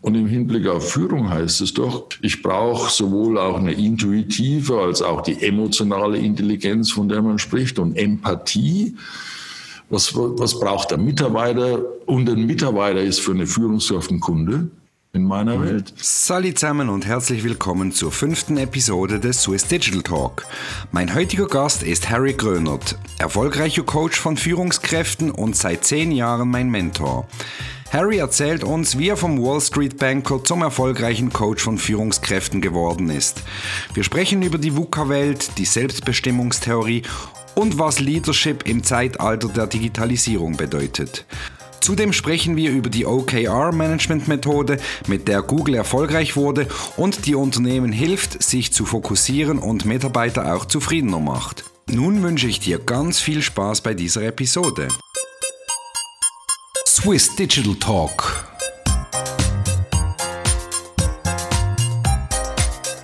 Und im Hinblick auf Führung heißt es doch, ich brauche sowohl auch eine intuitive als auch die emotionale Intelligenz, von der man spricht, und Empathie. Was, was braucht der Mitarbeiter? Und ein Mitarbeiter ist für eine Führungskraft ein Kunde in meiner Welt. Salut zusammen und herzlich willkommen zur fünften Episode des Swiss Digital Talk. Mein heutiger Gast ist Harry Grönert, erfolgreicher Coach von Führungskräften und seit zehn Jahren mein Mentor. Harry erzählt uns, wie er vom Wall Street Banker zum erfolgreichen Coach von Führungskräften geworden ist. Wir sprechen über die VUCA-Welt, die Selbstbestimmungstheorie und was Leadership im Zeitalter der Digitalisierung bedeutet. Zudem sprechen wir über die OKR-Management-Methode, mit der Google erfolgreich wurde und die Unternehmen hilft, sich zu fokussieren und Mitarbeiter auch zufriedener macht. Nun wünsche ich dir ganz viel Spaß bei dieser Episode. Swiss Digital Talk.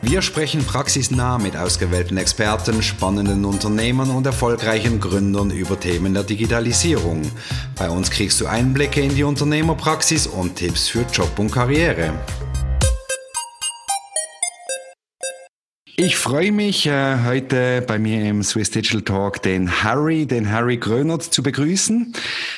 Wir sprechen praxisnah mit ausgewählten Experten, spannenden Unternehmern und erfolgreichen Gründern über Themen der Digitalisierung. Bei uns kriegst du Einblicke in die Unternehmerpraxis und Tipps für Job und Karriere. Ich freue mich, äh, heute bei mir im Swiss Digital Talk den Harry, den Harry Grönert zu begrüßen.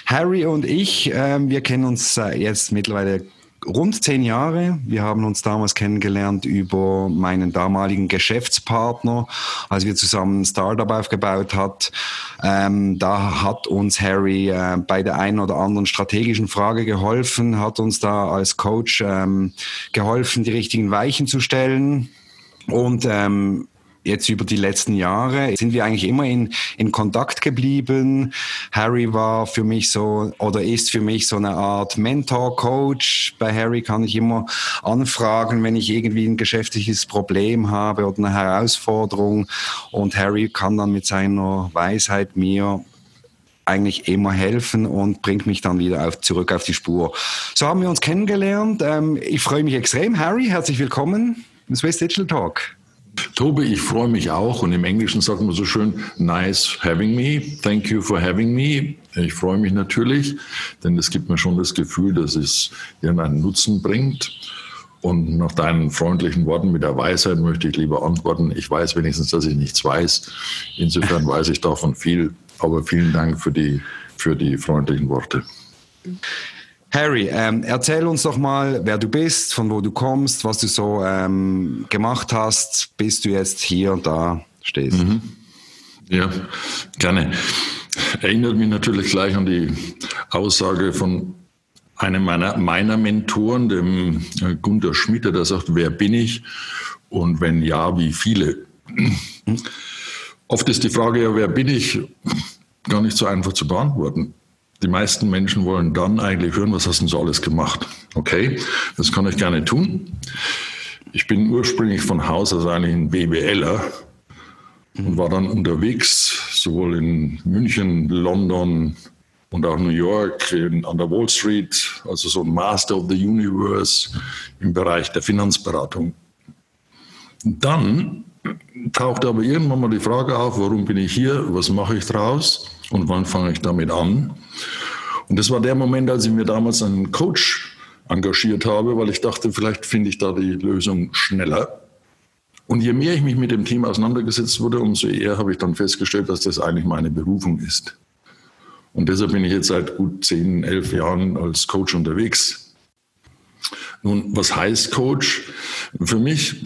Harry und ich, äh, wir kennen uns äh, jetzt mittlerweile rund zehn Jahre. Wir haben uns damals kennengelernt über meinen damaligen Geschäftspartner, als wir zusammen ein Startup aufgebaut hat. Ähm, da hat uns Harry äh, bei der einen oder anderen strategischen Frage geholfen, hat uns da als Coach ähm, geholfen, die richtigen Weichen zu stellen und ähm, jetzt über die letzten Jahre sind wir eigentlich immer in, in Kontakt geblieben. Harry war für mich so oder ist für mich so eine Art Mentor, Coach. Bei Harry kann ich immer anfragen, wenn ich irgendwie ein geschäftliches Problem habe oder eine Herausforderung. Und Harry kann dann mit seiner Weisheit mir eigentlich immer helfen und bringt mich dann wieder auf, zurück auf die Spur. So haben wir uns kennengelernt. Ähm, ich freue mich extrem. Harry, herzlich willkommen. Swiss Digital Talk. Tobi, ich freue mich auch und im Englischen sagt man so schön, nice having me, thank you for having me. Ich freue mich natürlich, denn es gibt mir schon das Gefühl, dass es irgendeinen Nutzen bringt. Und nach deinen freundlichen Worten mit der Weisheit möchte ich lieber antworten, ich weiß wenigstens, dass ich nichts weiß. Insofern weiß ich davon viel, aber vielen Dank für die, für die freundlichen Worte. Harry, ähm, erzähl uns doch mal, wer du bist, von wo du kommst, was du so ähm, gemacht hast, bis du jetzt hier und da stehst. Mhm. Ja, gerne. Erinnert mich natürlich gleich an die Aussage von einem meiner, meiner Mentoren, dem äh, Gunter Schmidt, der sagt, wer bin ich und wenn ja, wie viele? Mhm. Oft ist die Frage ja, wer bin ich, gar nicht so einfach zu beantworten. Die meisten Menschen wollen dann eigentlich hören, was hast du so alles gemacht? Okay, das kann ich gerne tun. Ich bin ursprünglich von Haus aus eigentlich ein BWLer und war dann unterwegs, sowohl in München, London und auch New York, in, an der Wall Street, also so ein Master of the Universe im Bereich der Finanzberatung. Dann tauchte aber irgendwann mal die Frage auf, warum bin ich hier, was mache ich draus und wann fange ich damit an? Und das war der Moment, als ich mir damals einen Coach engagiert habe, weil ich dachte, vielleicht finde ich da die Lösung schneller. Und je mehr ich mich mit dem Thema auseinandergesetzt wurde, umso eher habe ich dann festgestellt, dass das eigentlich meine Berufung ist. Und deshalb bin ich jetzt seit gut zehn, elf Jahren als Coach unterwegs. Nun, was heißt Coach? Für mich,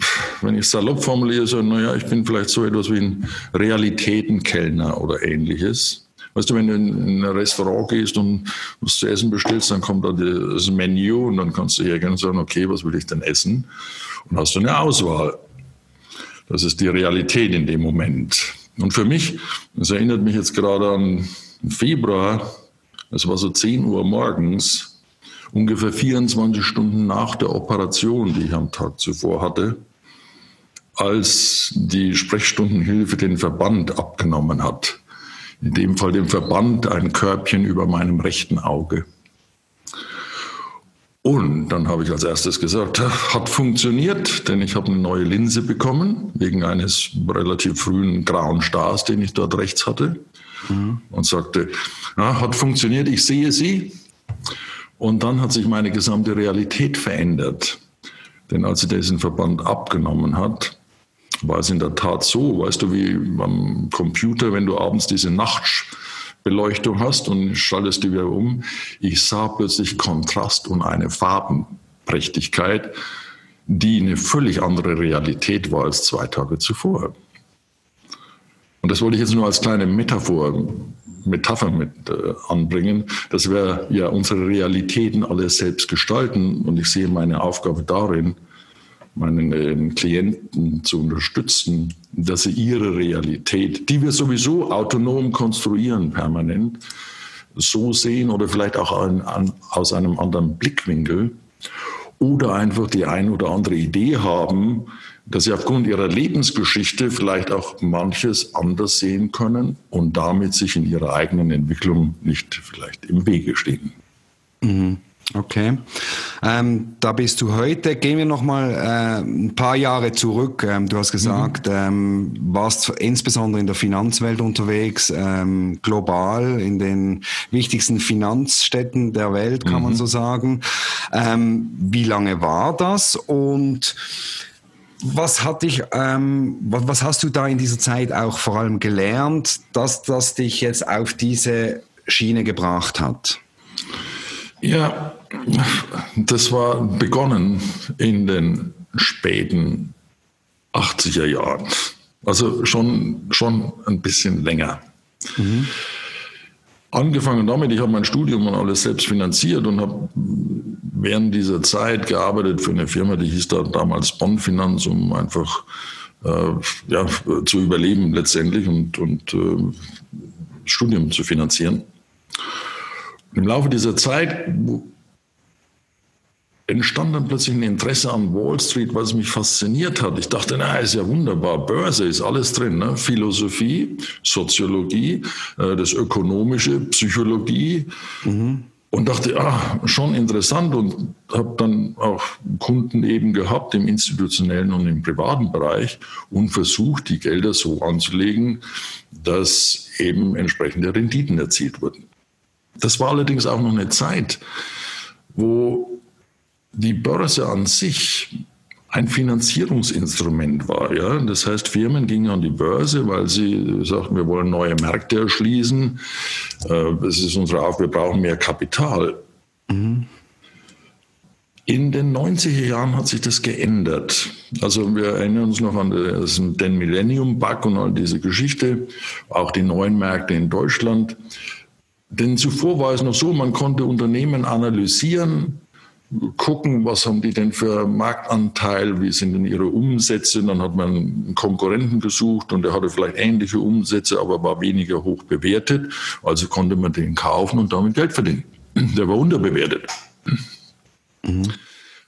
wenn ich salopp formuliere, so, naja, ich bin vielleicht so etwas wie ein Realitätenkellner oder ähnliches. Weißt du, wenn du in ein Restaurant gehst und was zu essen bestellst, dann kommt da das Menü und dann kannst du hergehen und sagen, okay, was will ich denn essen? Und hast du eine Auswahl. Das ist die Realität in dem Moment. Und für mich, das erinnert mich jetzt gerade an Februar, es war so 10 Uhr morgens, ungefähr 24 Stunden nach der Operation, die ich am Tag zuvor hatte, als die Sprechstundenhilfe den Verband abgenommen hat in dem Fall dem Verband, ein Körbchen über meinem rechten Auge. Und dann habe ich als erstes gesagt, hat funktioniert, denn ich habe eine neue Linse bekommen, wegen eines relativ frühen grauen Stars, den ich dort rechts hatte. Mhm. Und sagte, ja, hat funktioniert, ich sehe Sie. Und dann hat sich meine gesamte Realität verändert. Denn als sie diesen Verband abgenommen hat, war es in der Tat so, weißt du, wie am Computer, wenn du abends diese Nachtbeleuchtung hast und schaltest die wieder um. Ich sah plötzlich Kontrast und eine Farbenprächtigkeit, die eine völlig andere Realität war als zwei Tage zuvor. Und das wollte ich jetzt nur als kleine Metaphor, Metapher mit äh, anbringen, dass wir ja unsere Realitäten alle selbst gestalten. Und ich sehe meine Aufgabe darin, meinen äh, Klienten zu unterstützen, dass sie ihre Realität, die wir sowieso autonom konstruieren permanent, so sehen oder vielleicht auch an, an, aus einem anderen Blickwinkel oder einfach die ein oder andere Idee haben, dass sie aufgrund ihrer Lebensgeschichte vielleicht auch manches anders sehen können und damit sich in ihrer eigenen Entwicklung nicht vielleicht im Wege stehen. Mhm. Okay. Ähm, da bist du heute. Gehen wir noch mal äh, ein paar Jahre zurück. Ähm, du hast gesagt, mhm. ähm, warst insbesondere in der Finanzwelt unterwegs, ähm, global in den wichtigsten Finanzstädten der Welt, kann mhm. man so sagen. Ähm, wie lange war das und was hat dich, ähm, was, hast du da in dieser Zeit auch vor allem gelernt, dass das dich jetzt auf diese Schiene gebracht hat? Ja, das war begonnen in den späten 80er Jahren. Also schon, schon ein bisschen länger. Mhm. Angefangen damit, ich habe mein Studium und alles selbst finanziert und habe während dieser Zeit gearbeitet für eine Firma, die hieß da damals Bonn Finanz, um einfach äh, ja, zu überleben letztendlich und, und äh, Studium zu finanzieren. Im Laufe dieser Zeit entstand dann plötzlich ein Interesse an Wall Street, was mich fasziniert hat. Ich dachte, na, ist ja wunderbar, Börse ist alles drin, ne? Philosophie, Soziologie, äh, das Ökonomische, Psychologie. Mhm. Und dachte, ah, schon interessant und habe dann auch Kunden eben gehabt im institutionellen und im privaten Bereich und versucht, die Gelder so anzulegen, dass eben entsprechende Renditen erzielt wurden. Das war allerdings auch noch eine Zeit, wo die Börse an sich ein Finanzierungsinstrument war. Ja? Das heißt, Firmen gingen an die Börse, weil sie sagten, wir wollen neue Märkte erschließen. Äh, das ist unsere Aufgabe, wir brauchen mehr Kapital. Mhm. In den 90er Jahren hat sich das geändert. Also wir erinnern uns noch an den Millennium Bug und all diese Geschichte, auch die neuen Märkte in Deutschland. Denn zuvor war es noch so, man konnte Unternehmen analysieren, gucken, was haben die denn für Marktanteil, wie sind denn ihre Umsätze. Dann hat man einen Konkurrenten gesucht und der hatte vielleicht ähnliche Umsätze, aber war weniger hoch bewertet. Also konnte man den kaufen und damit Geld verdienen. Der war unterbewertet. Mhm.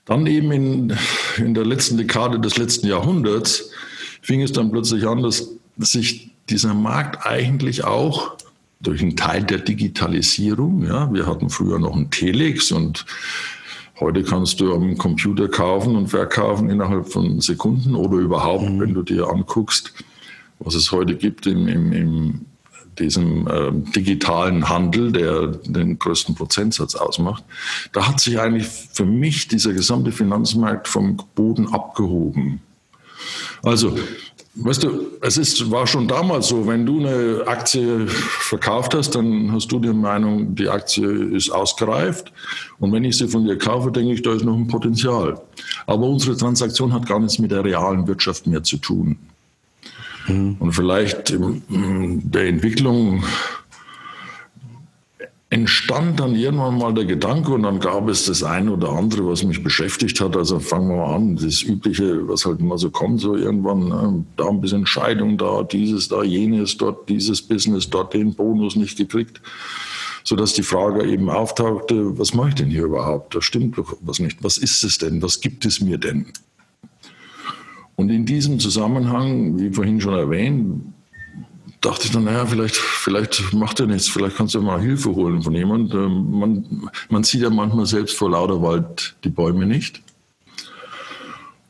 Dann eben in, in der letzten Dekade des letzten Jahrhunderts fing es dann plötzlich an, dass sich dieser Markt eigentlich auch durch einen Teil der Digitalisierung. Ja, wir hatten früher noch einen Telex und heute kannst du am Computer kaufen und verkaufen innerhalb von Sekunden oder überhaupt, mhm. wenn du dir anguckst, was es heute gibt im, im, im diesem äh, digitalen Handel, der den größten Prozentsatz ausmacht, da hat sich eigentlich für mich dieser gesamte Finanzmarkt vom Boden abgehoben. Also Weißt du, es ist, war schon damals so, wenn du eine Aktie verkauft hast, dann hast du die Meinung, die Aktie ist ausgereift. Und wenn ich sie von dir kaufe, denke ich, da ist noch ein Potenzial. Aber unsere Transaktion hat gar nichts mit der realen Wirtschaft mehr zu tun. Mhm. Und vielleicht in der Entwicklung entstand dann irgendwann mal der Gedanke und dann gab es das eine oder andere, was mich beschäftigt hat. Also fangen wir mal an, das Übliche, was halt immer so kommt, so irgendwann, ne? da ein bisschen Scheidung, da dieses, da jenes, dort dieses Business, dort den Bonus nicht gekriegt. Sodass die Frage eben auftauchte, was mache ich denn hier überhaupt? Da stimmt doch was nicht. Was ist es denn? Was gibt es mir denn? Und in diesem Zusammenhang, wie vorhin schon erwähnt, dachte ich dann, naja, vielleicht, vielleicht macht er nichts, vielleicht kannst du mal Hilfe holen von jemand. Ähm, man, man sieht ja manchmal selbst vor lauter Wald die Bäume nicht.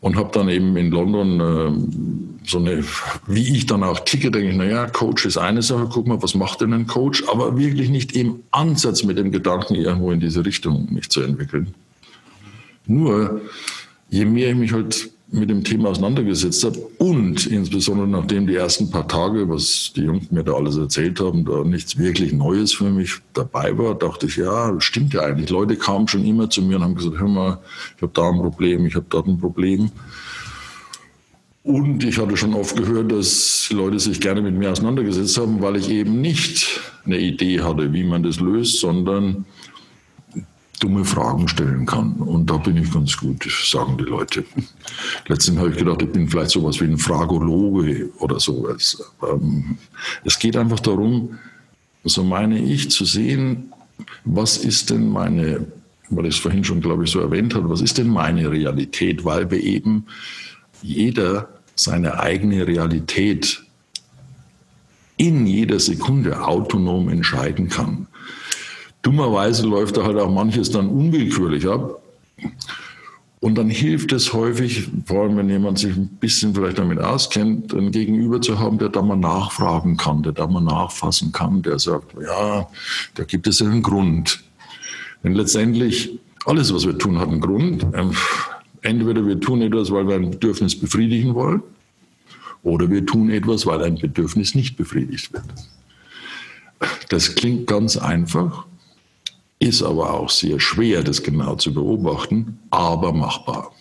Und habe dann eben in London so eine, wie ich dann auch ticke, denke ich, naja, Coach ist eine Sache, guck mal, was macht denn ein Coach? Aber wirklich nicht im Ansatz mit dem Gedanken, irgendwo in diese Richtung mich zu entwickeln. Nur, je mehr ich mich halt mit dem Thema auseinandergesetzt habe und insbesondere nachdem die ersten paar Tage, was die Jungs mir da alles erzählt haben, da nichts wirklich Neues für mich dabei war, dachte ich, ja, stimmt ja eigentlich. Leute kamen schon immer zu mir und haben gesagt, hör mal, ich habe da ein Problem, ich habe dort ein Problem. Und ich hatte schon oft gehört, dass Leute sich gerne mit mir auseinandergesetzt haben, weil ich eben nicht eine Idee hatte, wie man das löst, sondern dumme Fragen stellen kann. Und da bin ich ganz gut, sagen die Leute. Letztens habe ich gedacht, ich bin vielleicht sowas wie ein Fragologe oder sowas. Ähm, es geht einfach darum, so meine ich, zu sehen, was ist denn meine, weil ich es vorhin schon, glaube ich, so erwähnt habe, was ist denn meine Realität, weil wir eben jeder seine eigene Realität in jeder Sekunde autonom entscheiden kann. Dummerweise läuft da halt auch manches dann unwillkürlich ab. Und dann hilft es häufig, vor allem wenn jemand sich ein bisschen vielleicht damit auskennt, einen Gegenüber zu haben, der da mal nachfragen kann, der da mal nachfassen kann, der sagt, ja, da gibt es einen Grund. Denn letztendlich, alles, was wir tun, hat einen Grund. Ähm, entweder wir tun etwas, weil wir ein Bedürfnis befriedigen wollen, oder wir tun etwas, weil ein Bedürfnis nicht befriedigt wird. Das klingt ganz einfach, ist aber auch sehr schwer, das genau zu beobachten, aber machbar.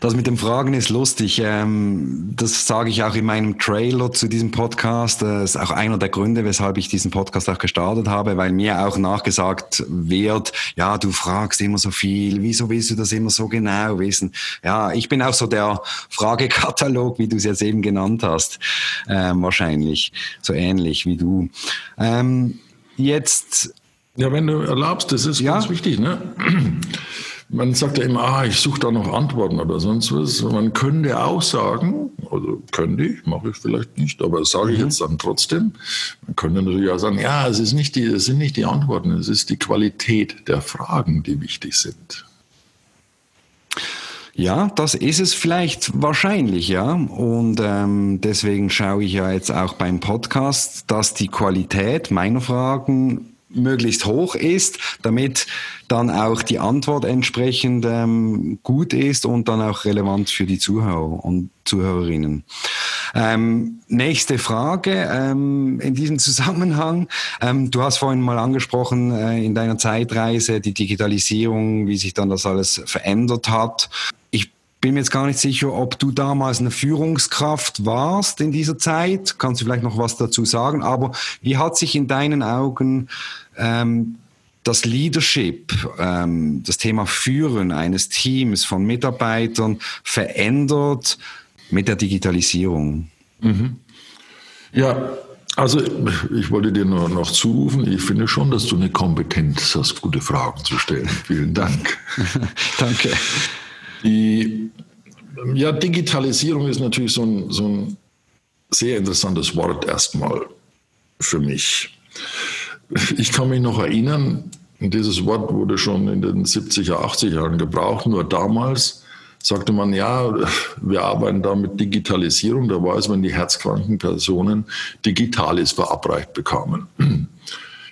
Das mit den Fragen ist lustig. Ähm, das sage ich auch in meinem Trailer zu diesem Podcast. Das ist auch einer der Gründe, weshalb ich diesen Podcast auch gestartet habe, weil mir auch nachgesagt wird, ja, du fragst immer so viel, wieso willst du das immer so genau wissen? Ja, ich bin auch so der Fragekatalog, wie du es jetzt eben genannt hast, ähm, wahrscheinlich, so ähnlich wie du. Ähm, jetzt ja, wenn du erlaubst, das ist ja. ganz wichtig. Ne? Man sagt ja immer, ah, ich suche da noch Antworten oder sonst was. Man könnte auch sagen, also könnte ich, mache ich vielleicht nicht, aber das sage ich mhm. jetzt dann trotzdem. Man könnte natürlich auch sagen, ja, es, ist nicht die, es sind nicht die Antworten, es ist die Qualität der Fragen, die wichtig sind. Ja, das ist es vielleicht wahrscheinlich, ja. Und ähm, deswegen schaue ich ja jetzt auch beim Podcast, dass die Qualität meiner Fragen möglichst hoch ist, damit dann auch die Antwort entsprechend ähm, gut ist und dann auch relevant für die Zuhörer und Zuhörerinnen. Ähm, nächste Frage ähm, in diesem Zusammenhang. Ähm, du hast vorhin mal angesprochen äh, in deiner Zeitreise die Digitalisierung, wie sich dann das alles verändert hat. Ich bin mir jetzt gar nicht sicher, ob du damals eine Führungskraft warst in dieser Zeit. Kannst du vielleicht noch was dazu sagen? Aber wie hat sich in deinen Augen ähm, das Leadership, ähm, das Thema Führen eines Teams von Mitarbeitern verändert mit der Digitalisierung? Mhm. Ja, also ich wollte dir nur noch zurufen, ich finde schon, dass du eine Kompetenz hast, gute Fragen zu stellen. Vielen Dank. Danke. Die ja, Digitalisierung ist natürlich so ein, so ein sehr interessantes Wort erstmal für mich. Ich kann mich noch erinnern, dieses Wort wurde schon in den 70er, 80er Jahren gebraucht, nur damals sagte man, ja, wir arbeiten da mit Digitalisierung. Da war es, wenn die herzkranken Personen Digitales verabreicht bekamen.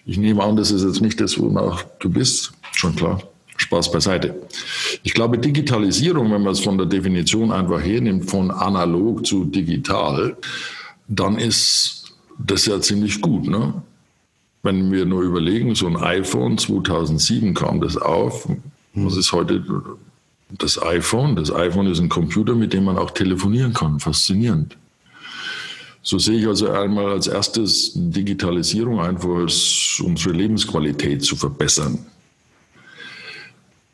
Ich nehme an, das ist jetzt nicht das, wonach du bist. Schon klar. Spaß beiseite. Ich glaube, Digitalisierung, wenn man es von der Definition einfach hernimmt, von analog zu digital, dann ist das ja ziemlich gut. Ne? Wenn wir nur überlegen, so ein iPhone 2007 kam das auf. Was ist heute das iPhone? Das iPhone ist ein Computer, mit dem man auch telefonieren kann. Faszinierend. So sehe ich also einmal als erstes Digitalisierung einfach, als unsere Lebensqualität zu verbessern.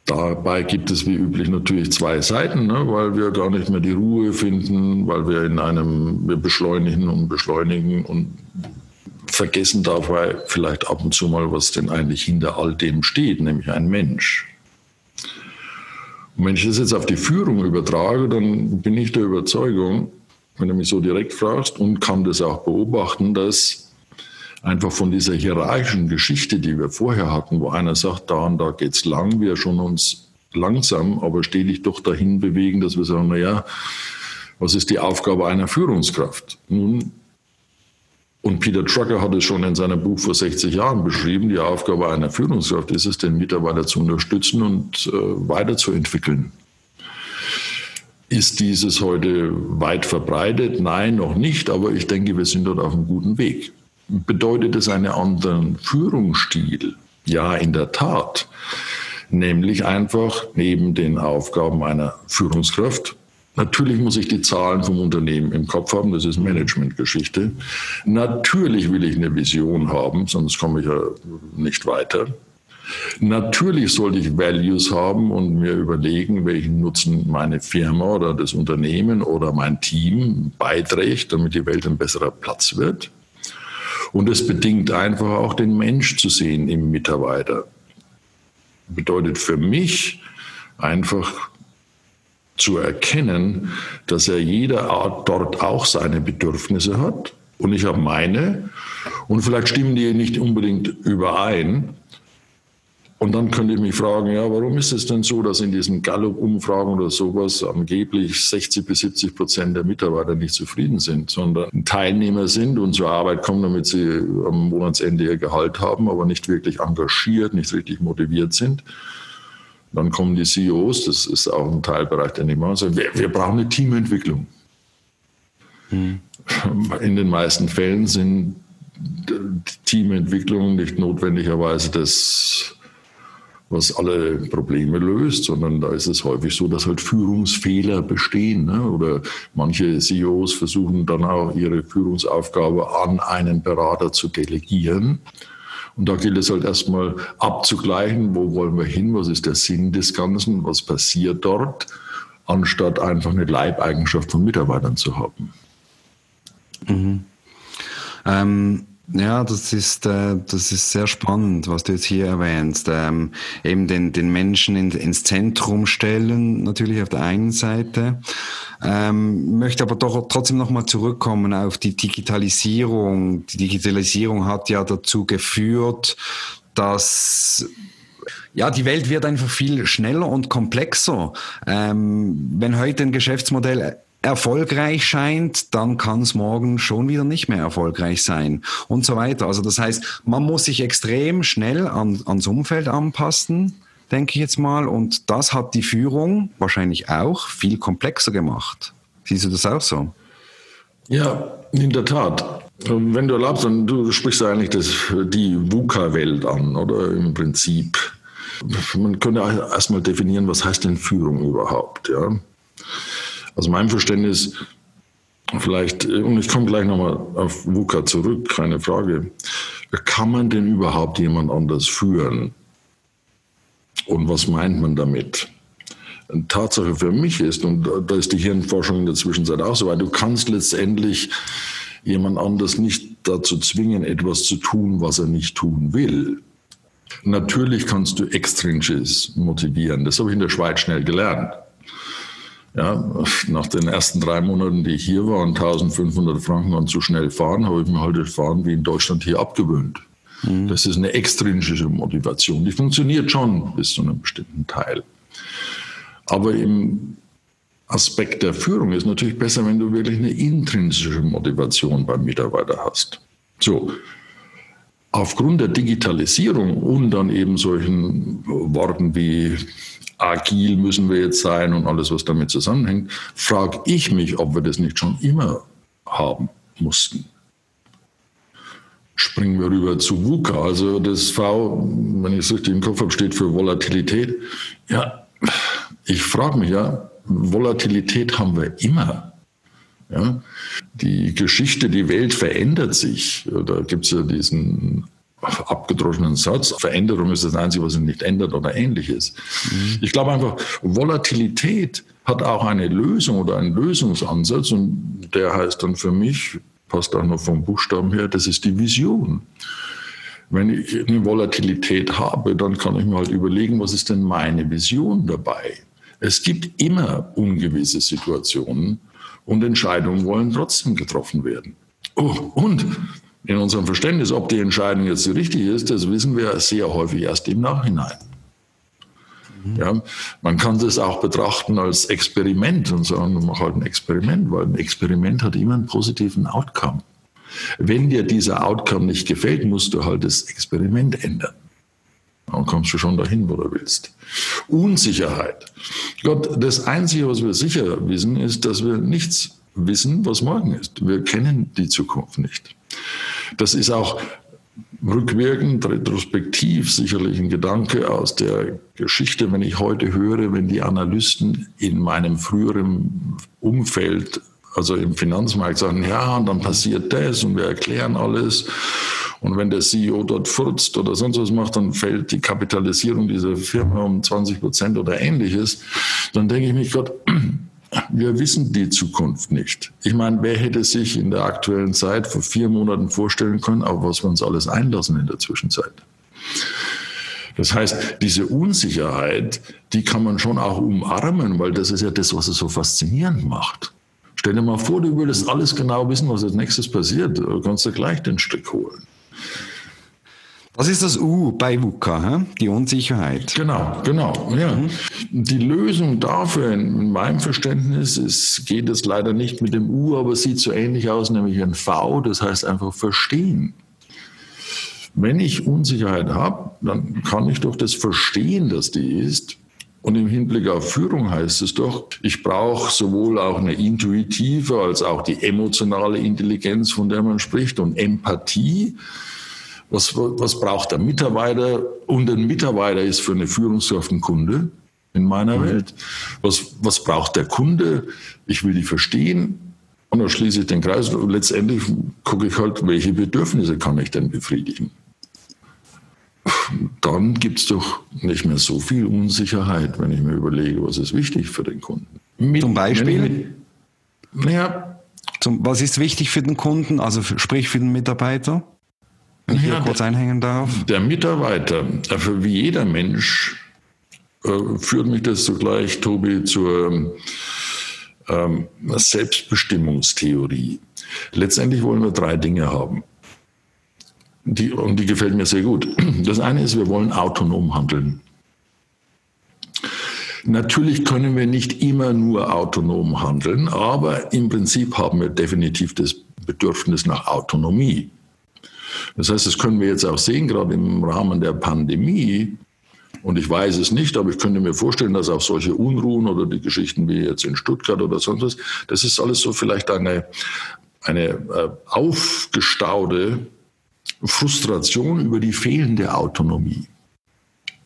Dabei gibt es wie üblich natürlich zwei Seiten, ne, weil wir gar nicht mehr die Ruhe finden, weil wir in einem, wir beschleunigen und beschleunigen und vergessen dabei vielleicht ab und zu mal, was denn eigentlich hinter all dem steht, nämlich ein Mensch. Und wenn ich das jetzt auf die Führung übertrage, dann bin ich der Überzeugung, wenn du mich so direkt fragst und kann das auch beobachten, dass einfach von dieser hierarchischen Geschichte, die wir vorher hatten, wo einer sagt, da und da geht's lang, wir schon uns langsam, aber stetig doch dahin bewegen, dass wir sagen, naja, Was ist die Aufgabe einer Führungskraft? Nun, und Peter Trucker hat es schon in seinem Buch vor 60 Jahren beschrieben, die Aufgabe einer Führungskraft ist es, den Mitarbeiter zu unterstützen und äh, weiterzuentwickeln. Ist dieses heute weit verbreitet? Nein, noch nicht, aber ich denke, wir sind dort auf einem guten Weg. Bedeutet es einen anderen Führungsstil? Ja, in der Tat. Nämlich einfach neben den Aufgaben einer Führungskraft Natürlich muss ich die Zahlen vom Unternehmen im Kopf haben, das ist Managementgeschichte. Natürlich will ich eine Vision haben, sonst komme ich ja nicht weiter. Natürlich sollte ich Values haben und mir überlegen, welchen Nutzen meine Firma oder das Unternehmen oder mein Team beiträgt, damit die Welt ein besserer Platz wird. Und es bedingt einfach auch den Mensch zu sehen im Mitarbeiter. Bedeutet für mich einfach zu erkennen, dass er jeder Art dort auch seine Bedürfnisse hat und ich habe meine und vielleicht stimmen die nicht unbedingt überein. Und dann könnte ich mich fragen, ja, warum ist es denn so, dass in diesen Gallup-Umfragen oder sowas angeblich 60 bis 70 Prozent der Mitarbeiter nicht zufrieden sind, sondern Teilnehmer sind und zur Arbeit kommen, damit sie am Monatsende ihr Gehalt haben, aber nicht wirklich engagiert, nicht richtig motiviert sind. Dann kommen die CEOs, das ist auch ein Teilbereich, ich mache, und sagen, wir, wir brauchen eine Teamentwicklung. Hm. In den meisten Fällen sind Teamentwicklungen nicht notwendigerweise das, was alle Probleme löst, sondern da ist es häufig so, dass halt Führungsfehler bestehen. Ne? Oder manche CEOs versuchen dann auch ihre Führungsaufgabe an einen Berater zu delegieren. Und da gilt es halt erstmal abzugleichen, wo wollen wir hin, was ist der Sinn des Ganzen, was passiert dort, anstatt einfach eine Leibeigenschaft von Mitarbeitern zu haben. Mhm. Ähm ja, das ist, äh, das ist sehr spannend, was du jetzt hier erwähnst. Ähm, eben den, den Menschen in, ins Zentrum stellen, natürlich auf der einen Seite. Ähm, möchte aber doch trotzdem nochmal zurückkommen auf die Digitalisierung. Die Digitalisierung hat ja dazu geführt, dass ja, die Welt wird einfach viel schneller und komplexer. Ähm, wenn heute ein Geschäftsmodell erfolgreich scheint, dann kann es morgen schon wieder nicht mehr erfolgreich sein und so weiter. Also das heißt, man muss sich extrem schnell an, ans Umfeld anpassen, denke ich jetzt mal. Und das hat die Führung wahrscheinlich auch viel komplexer gemacht. Siehst du das auch so? Ja, in der Tat. Wenn du erlaubst, dann du sprichst eigentlich das, die VUCA-Welt an, oder im Prinzip. Man könnte erstmal definieren, was heißt denn Führung überhaupt, ja? Also mein Verständnis, vielleicht, und ich komme gleich nochmal auf VUCA zurück, keine Frage. Kann man denn überhaupt jemand anders führen? Und was meint man damit? Tatsache für mich ist, und da ist die Hirnforschung in der Zwischenzeit auch so weit, du kannst letztendlich jemand anders nicht dazu zwingen, etwas zu tun, was er nicht tun will. Natürlich kannst du extrinsches motivieren. Das habe ich in der Schweiz schnell gelernt. Ja, nach den ersten drei Monaten, die ich hier war und 1500 Franken und zu schnell fahren, habe ich mir halt das Fahren wie in Deutschland hier abgewöhnt. Mhm. Das ist eine extrinsische Motivation. Die funktioniert schon bis zu einem bestimmten Teil. Aber im Aspekt der Führung ist natürlich besser, wenn du wirklich eine intrinsische Motivation beim Mitarbeiter hast. So. Aufgrund der Digitalisierung und dann eben solchen Worten wie agil müssen wir jetzt sein und alles, was damit zusammenhängt, frage ich mich, ob wir das nicht schon immer haben mussten. Springen wir rüber zu VUCA. Also das V, wenn ich es richtig im Kopf habe, steht für Volatilität. Ja, ich frage mich ja, Volatilität haben wir immer. Ja, die Geschichte, die Welt verändert sich. Da gibt es ja diesen abgedroschenen Satz. Veränderung ist das Einzige, was sich nicht ändert oder ähnliches. Mhm. Ich glaube einfach, Volatilität hat auch eine Lösung oder einen Lösungsansatz und der heißt dann für mich, passt auch noch vom Buchstaben her, das ist die Vision. Wenn ich eine Volatilität habe, dann kann ich mir halt überlegen, was ist denn meine Vision dabei? Es gibt immer ungewisse Situationen und Entscheidungen wollen trotzdem getroffen werden. Oh, und in unserem Verständnis, ob die Entscheidung jetzt richtig ist, das wissen wir sehr häufig erst im Nachhinein. Mhm. Ja, man kann das auch betrachten als Experiment und sagen, mach halt ein Experiment, weil ein Experiment hat immer einen positiven Outcome. Wenn dir dieser Outcome nicht gefällt, musst du halt das Experiment ändern. Dann kommst du schon dahin, wo du willst. Unsicherheit. Gott, das Einzige, was wir sicher wissen, ist, dass wir nichts wissen, was morgen ist. Wir kennen die Zukunft nicht. Das ist auch rückwirkend, retrospektiv sicherlich ein Gedanke aus der Geschichte, wenn ich heute höre, wenn die Analysten in meinem früheren Umfeld, also im Finanzmarkt sagen, ja, und dann passiert das und wir erklären alles. Und wenn der CEO dort furzt oder sonst was macht, dann fällt die Kapitalisierung dieser Firma um 20 Prozent oder ähnliches. Dann denke ich mich, Gott, wir wissen die Zukunft nicht. Ich meine, wer hätte sich in der aktuellen Zeit vor vier Monaten vorstellen können, auf was wir uns alles einlassen in der Zwischenzeit? Das heißt, diese Unsicherheit, die kann man schon auch umarmen, weil das ist ja das, was es so faszinierend macht. Stell dir mal vor, du würdest alles genau wissen, was als nächstes passiert. Du kannst du gleich den Strick holen. Was ist das U bei VUCA, die Unsicherheit? Genau, genau. Ja. Mhm. Die Lösung dafür, in meinem Verständnis, ist, geht es leider nicht mit dem U, aber sieht so ähnlich aus, nämlich ein V, das heißt einfach verstehen. Wenn ich Unsicherheit habe, dann kann ich doch das verstehen, dass die ist. Und im Hinblick auf Führung heißt es doch, ich brauche sowohl auch eine intuitive als auch die emotionale Intelligenz, von der man spricht, und Empathie. Was, was braucht der Mitarbeiter? Und ein Mitarbeiter ist für eine Führungskraft ein Kunde in meiner mhm. Welt. Was, was braucht der Kunde? Ich will die verstehen. Und dann schließe ich den Kreis. Und letztendlich gucke ich halt, welche Bedürfnisse kann ich denn befriedigen? Dann gibt es doch nicht mehr so viel Unsicherheit, wenn ich mir überlege, was ist wichtig für den Kunden. Mit, Zum Beispiel? Naja. Zum, was ist wichtig für den Kunden, also für, sprich für den Mitarbeiter? Wenn ich ja, hier kurz einhängen darf. Der Mitarbeiter, also wie jeder Mensch, äh, führt mich das sogleich, Tobi, zur ähm, Selbstbestimmungstheorie. Letztendlich wollen wir drei Dinge haben. Die, und die gefällt mir sehr gut. Das eine ist, wir wollen autonom handeln. Natürlich können wir nicht immer nur autonom handeln, aber im Prinzip haben wir definitiv das Bedürfnis nach Autonomie. Das heißt, das können wir jetzt auch sehen, gerade im Rahmen der Pandemie. Und ich weiß es nicht, aber ich könnte mir vorstellen, dass auch solche Unruhen oder die Geschichten wie jetzt in Stuttgart oder sonst was, das ist alles so vielleicht eine, eine äh, aufgestaute Frustration über die fehlende Autonomie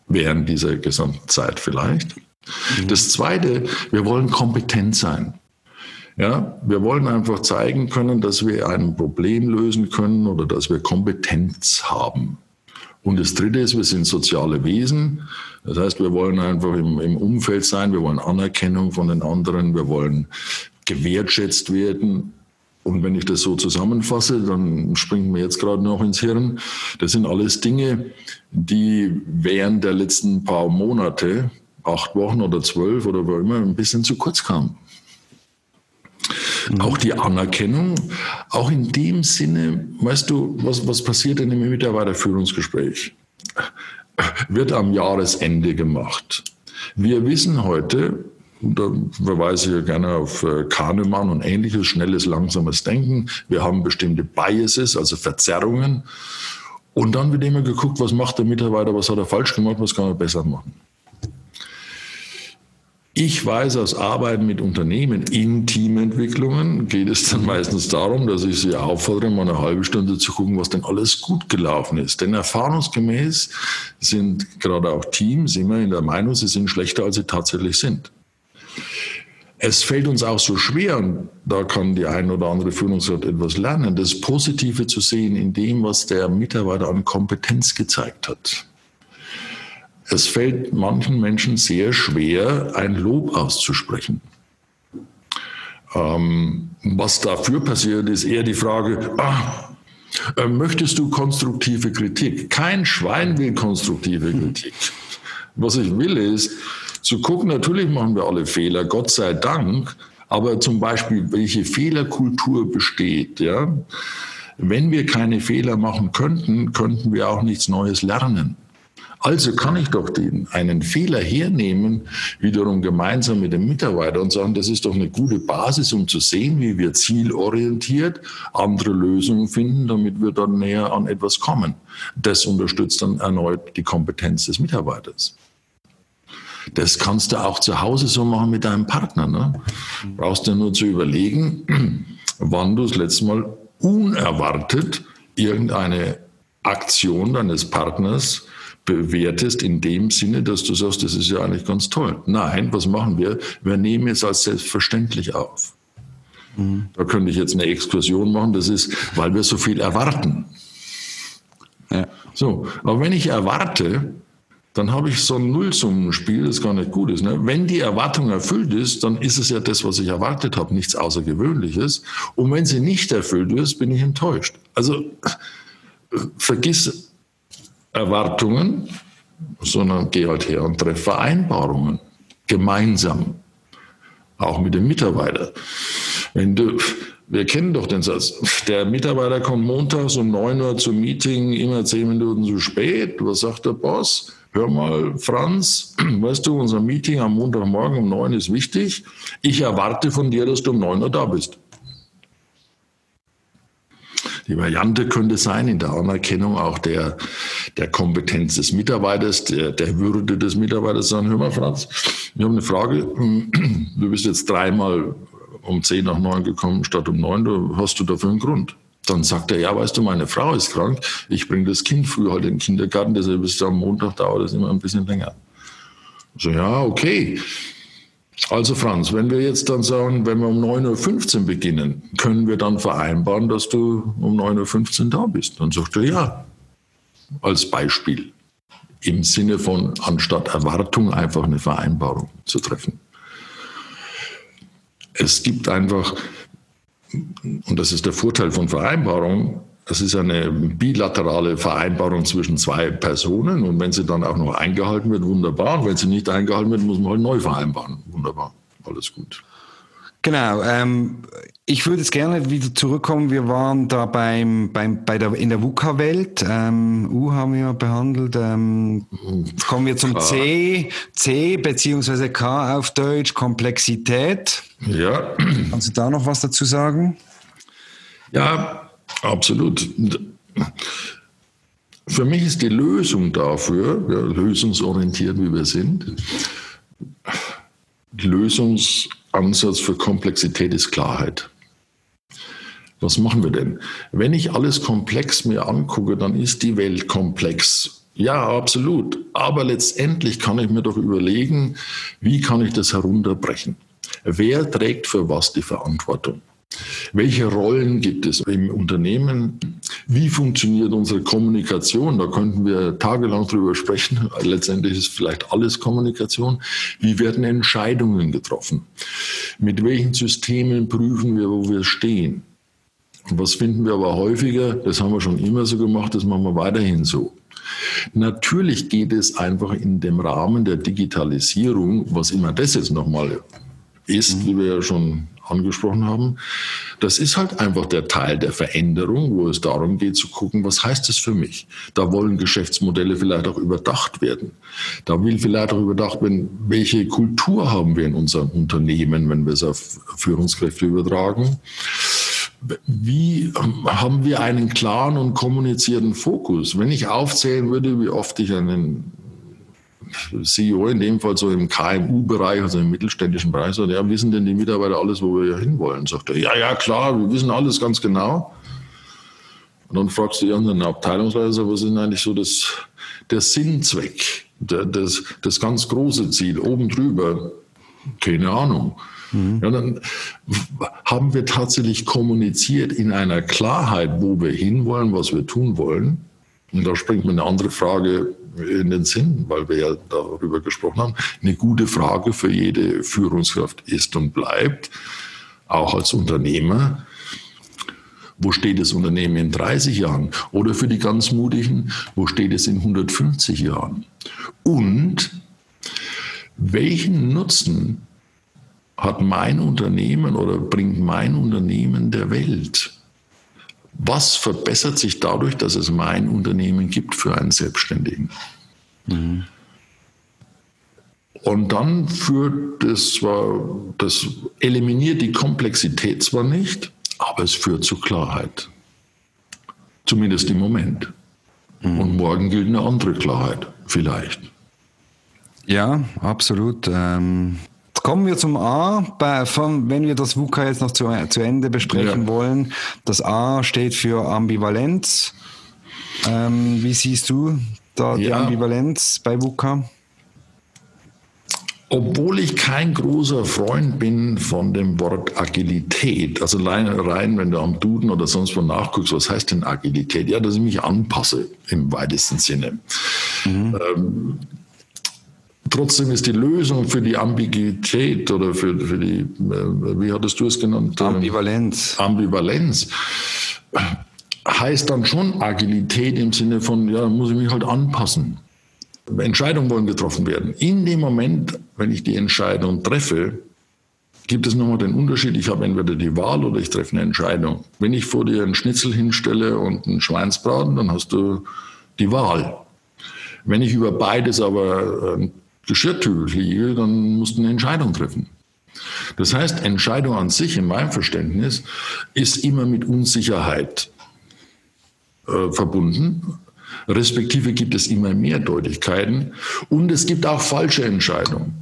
während dieser gesamten Zeit vielleicht. Mhm. Das Zweite, wir wollen kompetent sein. Ja, wir wollen einfach zeigen können, dass wir ein Problem lösen können oder dass wir Kompetenz haben. Und das Dritte ist, wir sind soziale Wesen. Das heißt, wir wollen einfach im, im Umfeld sein, wir wollen Anerkennung von den anderen, wir wollen gewertschätzt werden. Und wenn ich das so zusammenfasse, dann springt mir jetzt gerade noch ins Hirn. Das sind alles Dinge, die während der letzten paar Monate, acht Wochen oder zwölf oder wo immer, ein bisschen zu kurz kamen. Mhm. Auch die Anerkennung, auch in dem Sinne, weißt du, was, was passiert denn im Mitarbeiterführungsgespräch? Wird am Jahresende gemacht. Wir wissen heute, da verweise ich gerne auf äh, Kahnemann und ähnliches, schnelles, langsames Denken. Wir haben bestimmte Biases, also Verzerrungen. Und dann wird immer geguckt, was macht der Mitarbeiter, was hat er falsch gemacht, was kann er besser machen. Ich weiß aus Arbeiten mit Unternehmen in Teamentwicklungen geht es dann meistens darum, dass ich sie auffordere, mal eine halbe Stunde zu gucken, was denn alles gut gelaufen ist. Denn erfahrungsgemäß sind gerade auch Teams immer in der Meinung, sie sind schlechter, als sie tatsächlich sind. Es fällt uns auch so schwer, und da kann die ein oder andere Führungskraft etwas lernen, das Positive zu sehen in dem, was der Mitarbeiter an Kompetenz gezeigt hat. Es fällt manchen Menschen sehr schwer, ein Lob auszusprechen. Ähm, was dafür passiert, ist eher die Frage, ah, äh, möchtest du konstruktive Kritik? Kein Schwein will konstruktive Kritik. Was ich will ist, zu gucken, natürlich machen wir alle Fehler, Gott sei Dank, aber zum Beispiel, welche Fehlerkultur besteht, ja. Wenn wir keine Fehler machen könnten, könnten wir auch nichts Neues lernen. Also kann ich doch den, einen Fehler hernehmen, wiederum gemeinsam mit dem Mitarbeiter und sagen, das ist doch eine gute Basis, um zu sehen, wie wir zielorientiert andere Lösungen finden, damit wir dann näher an etwas kommen. Das unterstützt dann erneut die Kompetenz des Mitarbeiters. Das kannst du auch zu Hause so machen mit deinem Partner. Ne? Brauchst du nur zu überlegen, wann du das letzte Mal unerwartet irgendeine Aktion deines Partners bewertest in dem Sinne, dass du sagst, das ist ja eigentlich ganz toll. Nein, was machen wir? Wir nehmen es als selbstverständlich auf. Mhm. Da könnte ich jetzt eine Exkursion machen, das ist, weil wir so viel erwarten. Ja. So, aber wenn ich erwarte, dann habe ich so ein Nullsummenspiel, das gar nicht gut ist. Ne? Wenn die Erwartung erfüllt ist, dann ist es ja das, was ich erwartet habe, nichts Außergewöhnliches. Und wenn sie nicht erfüllt ist, bin ich enttäuscht. Also vergiss Erwartungen, sondern geh halt her und treff Vereinbarungen. Gemeinsam. Auch mit dem Mitarbeiter. Wenn du, wir kennen doch den Satz, der Mitarbeiter kommt montags um 9 Uhr zum Meeting, immer 10 Minuten zu spät. Was sagt der Boss? Hör mal, Franz, weißt du, unser Meeting am Montagmorgen um 9 ist wichtig. Ich erwarte von dir, dass du um 9 Uhr da bist. Die Variante könnte sein, in der Anerkennung auch der, der Kompetenz des Mitarbeiters, der, der Würde des Mitarbeiters, sagen, hör mal, Franz, wir haben eine Frage. Du bist jetzt dreimal um zehn nach neun gekommen statt um neun. Hast du dafür einen Grund? Dann sagt er, ja, weißt du, meine Frau ist krank. Ich bringe das Kind früh halt in den Kindergarten, deshalb ist es am Montag dauert es immer ein bisschen länger. So, ja, okay. Also Franz, wenn wir jetzt dann sagen, wenn wir um 9.15 Uhr beginnen, können wir dann vereinbaren, dass du um 9.15 Uhr da bist? Dann sagt er ja. Als Beispiel. Im Sinne von, anstatt Erwartung einfach eine Vereinbarung zu treffen. Es gibt einfach, und das ist der Vorteil von Vereinbarungen, das ist eine bilaterale Vereinbarung zwischen zwei Personen und wenn sie dann auch noch eingehalten wird, wunderbar. Und wenn sie nicht eingehalten wird, muss man halt neu vereinbaren. Wunderbar, alles gut. Genau. Ähm, ich würde jetzt gerne wieder zurückkommen. Wir waren da beim, beim, bei der, in der VUCA-Welt. Ähm, U haben wir behandelt. Ähm, kommen wir zum K. C, C beziehungsweise K auf Deutsch, Komplexität. Ja. Kannst du da noch was dazu sagen? Ja, Absolut. Für mich ist die Lösung dafür, ja, lösungsorientiert wie wir sind, Lösungsansatz für Komplexität ist Klarheit. Was machen wir denn? Wenn ich alles komplex mir angucke, dann ist die Welt komplex. Ja, absolut. Aber letztendlich kann ich mir doch überlegen, wie kann ich das herunterbrechen? Wer trägt für was die Verantwortung? Welche Rollen gibt es im Unternehmen? Wie funktioniert unsere Kommunikation? Da könnten wir tagelang drüber sprechen. Letztendlich ist vielleicht alles Kommunikation. Wie werden Entscheidungen getroffen? Mit welchen Systemen prüfen wir, wo wir stehen? Und was finden wir aber häufiger? Das haben wir schon immer so gemacht, das machen wir weiterhin so. Natürlich geht es einfach in dem Rahmen der Digitalisierung, was immer das jetzt nochmal ist, wie wir ja schon angesprochen haben. Das ist halt einfach der Teil der Veränderung, wo es darum geht zu gucken, was heißt das für mich? Da wollen Geschäftsmodelle vielleicht auch überdacht werden. Da will vielleicht auch überdacht werden, welche Kultur haben wir in unserem Unternehmen, wenn wir es auf Führungskräfte übertragen. Wie haben wir einen klaren und kommunizierten Fokus? Wenn ich aufzählen würde, wie oft ich einen CEO in dem Fall so im KMU-Bereich, also im mittelständischen Bereich, sagt, ja, wissen denn die Mitarbeiter alles, wo wir hinwollen? Sagt er, ja, ja, klar, wir wissen alles ganz genau. Und dann fragst du irgendeinen Abteilungsleiter, was ist denn eigentlich so das, der Sinnzweck, der, das, das ganz große Ziel, oben drüber? Keine Ahnung. Mhm. Ja, dann haben wir tatsächlich kommuniziert in einer Klarheit, wo wir hinwollen, was wir tun wollen. Und da springt mir eine andere Frage in den Sinn, weil wir ja darüber gesprochen haben. Eine gute Frage für jede Führungskraft ist und bleibt, auch als Unternehmer. Wo steht das Unternehmen in 30 Jahren? Oder für die ganz Mutigen, wo steht es in 150 Jahren? Und welchen Nutzen hat mein Unternehmen oder bringt mein Unternehmen der Welt? Was verbessert sich dadurch, dass es mein Unternehmen gibt für einen Selbstständigen? Mhm. Und dann führt es zwar, das eliminiert die Komplexität zwar nicht, aber es führt zu Klarheit. Zumindest im Moment. Mhm. Und morgen gilt eine andere Klarheit, vielleicht. Ja, absolut. Ähm, kommen wir zum A, bei, von, wenn wir das VUCA jetzt noch zu, zu Ende besprechen ja. wollen. Das A steht für Ambivalenz. Ähm, wie siehst du da die ja. Ambivalenz bei VUCA? Obwohl ich kein großer Freund bin von dem Wort Agilität, also rein, rein, wenn du am Duden oder sonst wo nachguckst, was heißt denn Agilität? Ja, dass ich mich anpasse im weitesten Sinne. Mhm. Ähm, trotzdem ist die Lösung für die Ambiguität oder für, für die, äh, wie hattest du es genannt? Ambivalenz. Ambivalenz heißt dann schon Agilität im Sinne von, ja, muss ich mich halt anpassen. Entscheidungen wollen getroffen werden. In dem Moment, wenn ich die Entscheidung treffe, gibt es nochmal den Unterschied. Ich habe entweder die Wahl oder ich treffe eine Entscheidung. Wenn ich vor dir einen Schnitzel hinstelle und einen Schweinsbraten, dann hast du die Wahl. Wenn ich über beides aber ein Geschirrtücher liege, dann musst du eine Entscheidung treffen. Das heißt, Entscheidung an sich in meinem Verständnis ist immer mit Unsicherheit äh, verbunden. Respektive gibt es immer mehr Deutlichkeiten und es gibt auch falsche Entscheidungen,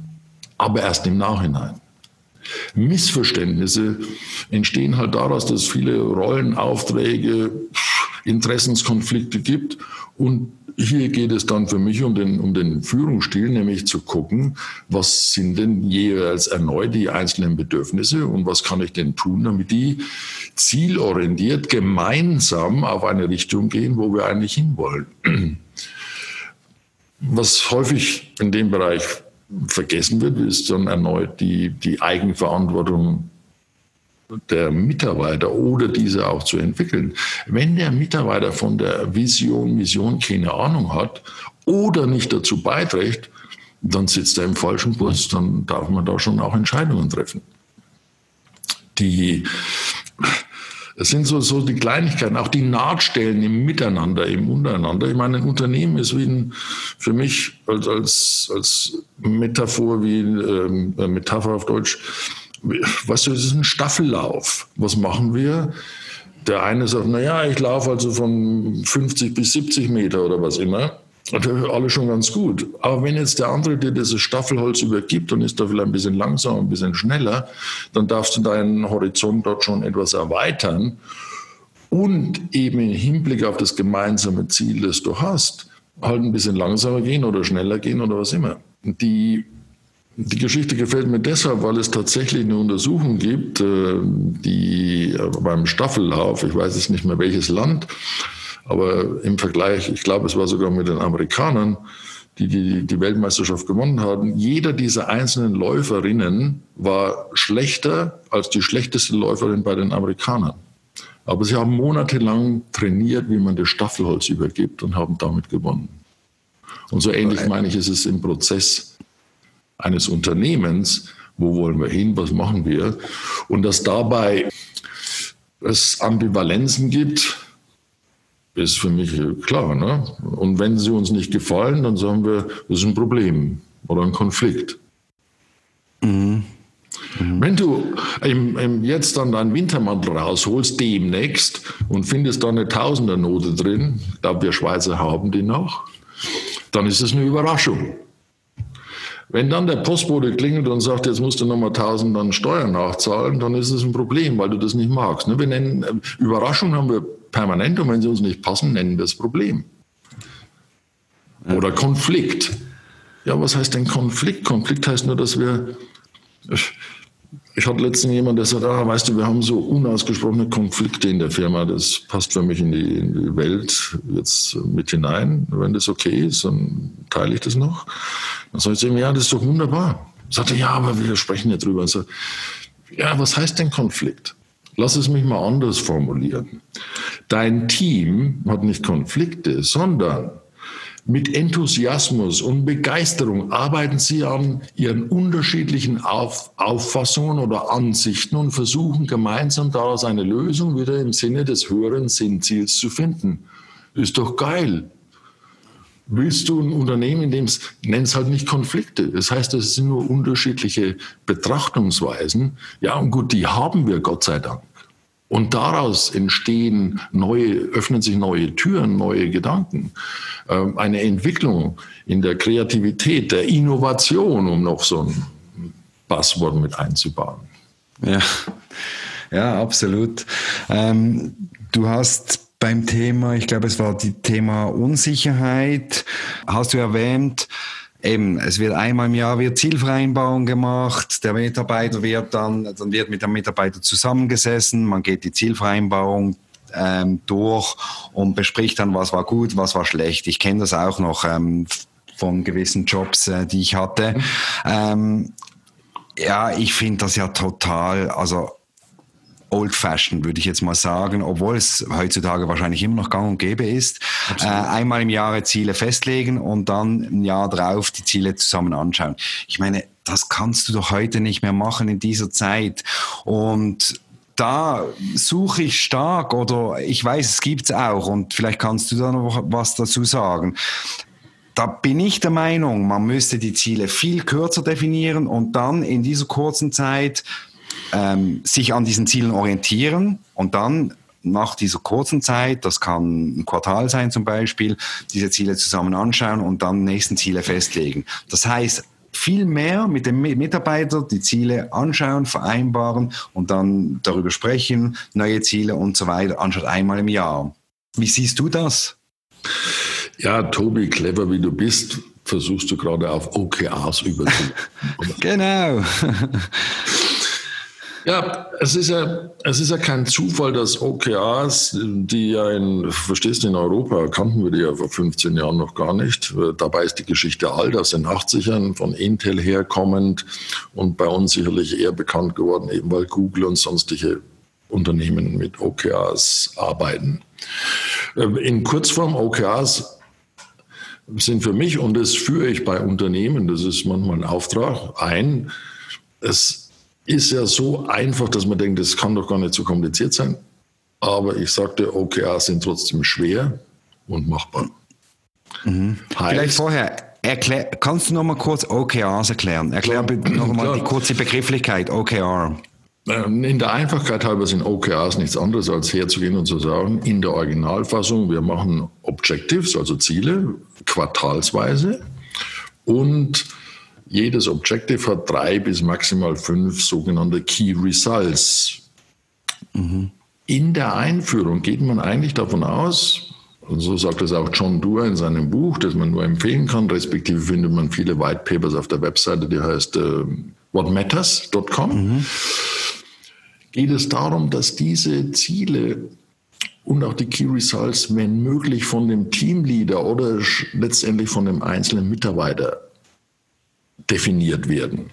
aber erst im Nachhinein. Missverständnisse entstehen halt daraus, dass es viele Rollenaufträge, Interessenskonflikte gibt und hier geht es dann für mich um den, um den Führungsstil, nämlich zu gucken, was sind denn jeweils erneut die einzelnen Bedürfnisse und was kann ich denn tun, damit die zielorientiert gemeinsam auf eine Richtung gehen, wo wir eigentlich hinwollen. Was häufig in dem Bereich vergessen wird, ist dann erneut die, die Eigenverantwortung der Mitarbeiter oder diese auch zu entwickeln. Wenn der Mitarbeiter von der Vision, Mission keine Ahnung hat oder nicht dazu beiträgt, dann sitzt er im falschen Bus. Dann darf man da schon auch Entscheidungen treffen. Die, es sind so, so die Kleinigkeiten, auch die Nahtstellen im Miteinander, im Untereinander. Ich meine, ein Unternehmen ist wie ein, für mich als, als, als Metaphor, wie ähm, Metapher auf Deutsch, weißt du, es ist ein Staffellauf. Was machen wir? Der eine sagt, naja, ich laufe also von 50 bis 70 Meter oder was immer. Und alles schon ganz gut. Aber wenn jetzt der andere dir dieses Staffelholz übergibt und ist da vielleicht ein bisschen langsamer, ein bisschen schneller, dann darfst du deinen Horizont dort schon etwas erweitern und eben im Hinblick auf das gemeinsame Ziel, das du hast, halt ein bisschen langsamer gehen oder schneller gehen oder was immer. Die die Geschichte gefällt mir deshalb, weil es tatsächlich eine Untersuchung gibt, äh, die äh, beim Staffellauf, ich weiß jetzt nicht mehr welches Land, aber im Vergleich, ich glaube, es war sogar mit den Amerikanern, die, die die Weltmeisterschaft gewonnen haben, jeder dieser einzelnen Läuferinnen war schlechter als die schlechteste Läuferin bei den Amerikanern. Aber sie haben monatelang trainiert, wie man das Staffelholz übergibt und haben damit gewonnen. Und so ähnlich meine ich, ist es im Prozess eines Unternehmens, wo wollen wir hin, was machen wir, und dass dabei es Ambivalenzen gibt, ist für mich klar. Ne? Und wenn sie uns nicht gefallen, dann sagen wir, das ist ein Problem oder ein Konflikt. Mhm. Mhm. Wenn du im, im jetzt dann deinen Wintermantel rausholst, demnächst, und findest da eine Tausendernote drin, ich glaube, wir Schweizer haben die noch, dann ist es eine Überraschung. Wenn dann der Postbote klingelt und sagt, jetzt musst du nochmal 1000 dann Steuern nachzahlen, dann ist es ein Problem, weil du das nicht magst. Ne? Wir nennen, äh, Überraschungen haben wir permanent und wenn sie uns nicht passen, nennen wir es Problem. Oder Konflikt. Ja, was heißt denn Konflikt? Konflikt heißt nur, dass wir ich hatte letztens jemand, der sagt, ah, weißt du, wir haben so unausgesprochene Konflikte in der Firma, das passt für mich in die, in die Welt jetzt mit hinein. Wenn das okay ist, dann teile ich das noch. Dann sage ich ihm, ja, das ist doch wunderbar. Sagt er, ja, aber wir sprechen ja drüber. Sage, ja, was heißt denn Konflikt? Lass es mich mal anders formulieren. Dein Team hat nicht Konflikte, sondern mit Enthusiasmus und Begeisterung arbeiten Sie an Ihren unterschiedlichen Auf Auffassungen oder Ansichten und versuchen gemeinsam daraus eine Lösung wieder im Sinne des höheren Sinnziels zu finden. Ist doch geil. willst du ein Unternehmen, in dem es, nenn es halt nicht Konflikte. Das heißt, es sind nur unterschiedliche Betrachtungsweisen. Ja, und gut, die haben wir, Gott sei Dank. Und daraus entstehen neue, öffnen sich neue Türen, neue Gedanken. Ähm, eine Entwicklung in der Kreativität, der Innovation, um noch so ein Passwort mit einzubauen. Ja, ja absolut. Ähm, du hast beim Thema, ich glaube, es war die Thema Unsicherheit, hast du erwähnt, eben, es wird einmal im Jahr wird Zielvereinbarung gemacht, der Mitarbeiter wird dann, dann wird mit dem Mitarbeiter zusammengesessen, man geht die Zielvereinbarung ähm, durch und bespricht dann, was war gut, was war schlecht. Ich kenne das auch noch ähm, von gewissen Jobs, äh, die ich hatte. Ähm, ja, ich finde das ja total, also old-fashioned, würde ich jetzt mal sagen, obwohl es heutzutage wahrscheinlich immer noch gang und gäbe ist. Äh, einmal im Jahre Ziele festlegen und dann ein Jahr drauf die Ziele zusammen anschauen. Ich meine, das kannst du doch heute nicht mehr machen in dieser Zeit. Und da suche ich stark oder ich weiß, es gibt es auch und vielleicht kannst du da noch was dazu sagen. Da bin ich der Meinung, man müsste die Ziele viel kürzer definieren und dann in dieser kurzen Zeit ähm, sich an diesen Zielen orientieren und dann nach dieser kurzen Zeit, das kann ein Quartal sein zum Beispiel, diese Ziele zusammen anschauen und dann nächsten Ziele festlegen. Das heißt, viel mehr mit dem Mitarbeiter die Ziele anschauen, vereinbaren und dann darüber sprechen, neue Ziele und so weiter, anstatt einmal im Jahr. Wie siehst du das? Ja, Tobi, clever wie du bist, versuchst du gerade auf OKRs überzuleiten. genau. Ja, es ist ja, es ist ja kein Zufall, dass OKRs, die ja in, verstehst du, in Europa kannten wir die ja vor 15 Jahren noch gar nicht. Dabei ist die Geschichte alt, aus den 80ern, von Intel herkommend und bei uns sicherlich eher bekannt geworden, eben weil Google und sonstige Unternehmen mit OKRs arbeiten. In Kurzform OKRs sind für mich, und das führe ich bei Unternehmen, das ist manchmal ein Auftrag, ein, es ist ja so einfach, dass man denkt, das kann doch gar nicht so kompliziert sein. Aber ich sagte, OKRs sind trotzdem schwer und machbar. Mhm. Vielleicht vorher, erklär, kannst du noch mal kurz OKRs erklären? Erklär bitte noch mal die kurze Begrifflichkeit, OKR. Ähm, in der Einfachkeit halber sind OKRs nichts anderes, als herzugehen und zu sagen, in der Originalfassung, wir machen Objectives, also Ziele, quartalsweise und jedes Objective hat drei bis maximal fünf sogenannte Key Results. Mhm. In der Einführung geht man eigentlich davon aus, und so sagt es auch John Doerr in seinem Buch, das man nur empfehlen kann, respektive findet man viele White Papers auf der Webseite, die heißt äh, whatmatters.com, mhm. geht es darum, dass diese Ziele und auch die Key Results, wenn möglich, von dem Teamleader oder letztendlich von dem einzelnen Mitarbeiter definiert werden.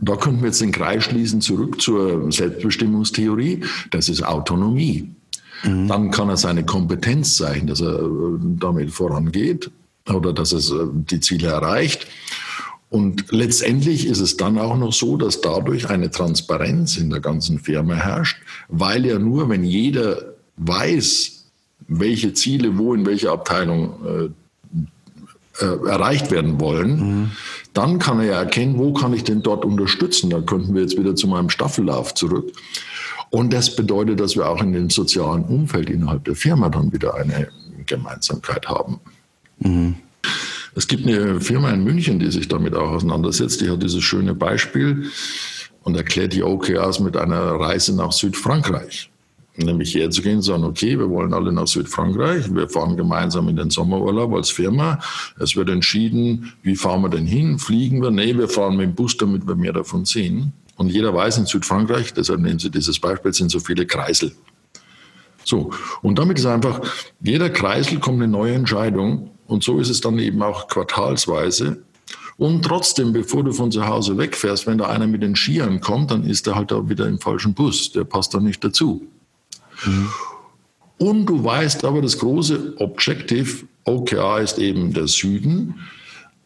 Und da könnten wir jetzt den Kreis schließen zurück zur Selbstbestimmungstheorie. Das ist Autonomie. Mhm. Dann kann er seine Kompetenz zeigen, dass er äh, damit vorangeht oder dass er äh, die Ziele erreicht. Und letztendlich ist es dann auch noch so, dass dadurch eine Transparenz in der ganzen Firma herrscht, weil ja nur, wenn jeder weiß, welche Ziele wo in welcher Abteilung äh, erreicht werden wollen, mhm dann kann er ja erkennen, wo kann ich denn dort unterstützen. Da könnten wir jetzt wieder zu meinem Staffellauf zurück. Und das bedeutet, dass wir auch in dem sozialen Umfeld innerhalb der Firma dann wieder eine Gemeinsamkeit haben. Mhm. Es gibt eine Firma in München, die sich damit auch auseinandersetzt. Die hat dieses schöne Beispiel und erklärt die OKRs mit einer Reise nach Südfrankreich nämlich herzugehen und sagen, okay, wir wollen alle nach Südfrankreich, wir fahren gemeinsam in den Sommerurlaub als Firma. Es wird entschieden, wie fahren wir denn hin? Fliegen wir? Nee, wir fahren mit dem Bus, damit wir mehr davon sehen. Und jeder weiß, in Südfrankreich, deshalb nehmen Sie dieses Beispiel, sind so viele Kreisel. So, und damit ist einfach, jeder Kreisel kommt eine neue Entscheidung und so ist es dann eben auch quartalsweise. Und trotzdem, bevor du von zu Hause wegfährst, wenn da einer mit den Skiern kommt, dann ist er halt auch wieder im falschen Bus. Der passt da nicht dazu. Mhm. Und du weißt aber, das große Objective OKR ist eben der Süden.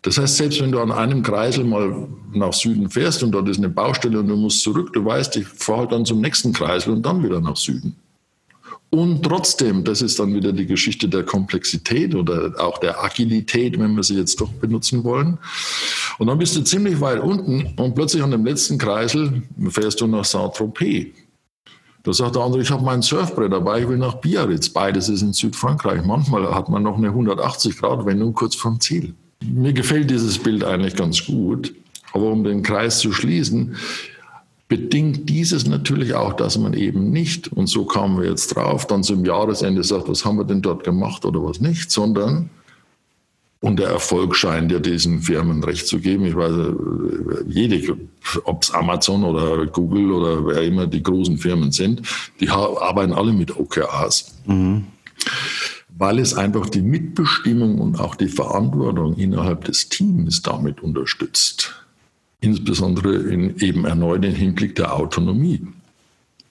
Das heißt, selbst wenn du an einem Kreisel mal nach Süden fährst und dort ist eine Baustelle und du musst zurück, du weißt, ich fahre halt dann zum nächsten Kreisel und dann wieder nach Süden. Und trotzdem, das ist dann wieder die Geschichte der Komplexität oder auch der Agilität, wenn wir sie jetzt doch benutzen wollen. Und dann bist du ziemlich weit unten und plötzlich an dem letzten Kreisel fährst du nach Saint-Tropez. Da sagt der andere, ich habe mein Surfbrett dabei, ich will nach Biarritz. Beides ist in Südfrankreich. Manchmal hat man noch eine 180-Grad-Wendung kurz vom Ziel. Mir gefällt dieses Bild eigentlich ganz gut. Aber um den Kreis zu schließen, bedingt dieses natürlich auch, dass man eben nicht, und so kamen wir jetzt drauf, dann zum Jahresende sagt, was haben wir denn dort gemacht oder was nicht, sondern, und der Erfolg scheint ja diesen Firmen recht zu geben. Ich weiß, jede, ob es Amazon oder Google oder wer immer die großen Firmen sind, die arbeiten alle mit OKRs. Mhm. Weil es einfach die Mitbestimmung und auch die Verantwortung innerhalb des Teams damit unterstützt insbesondere in eben erneut im Hinblick der Autonomie.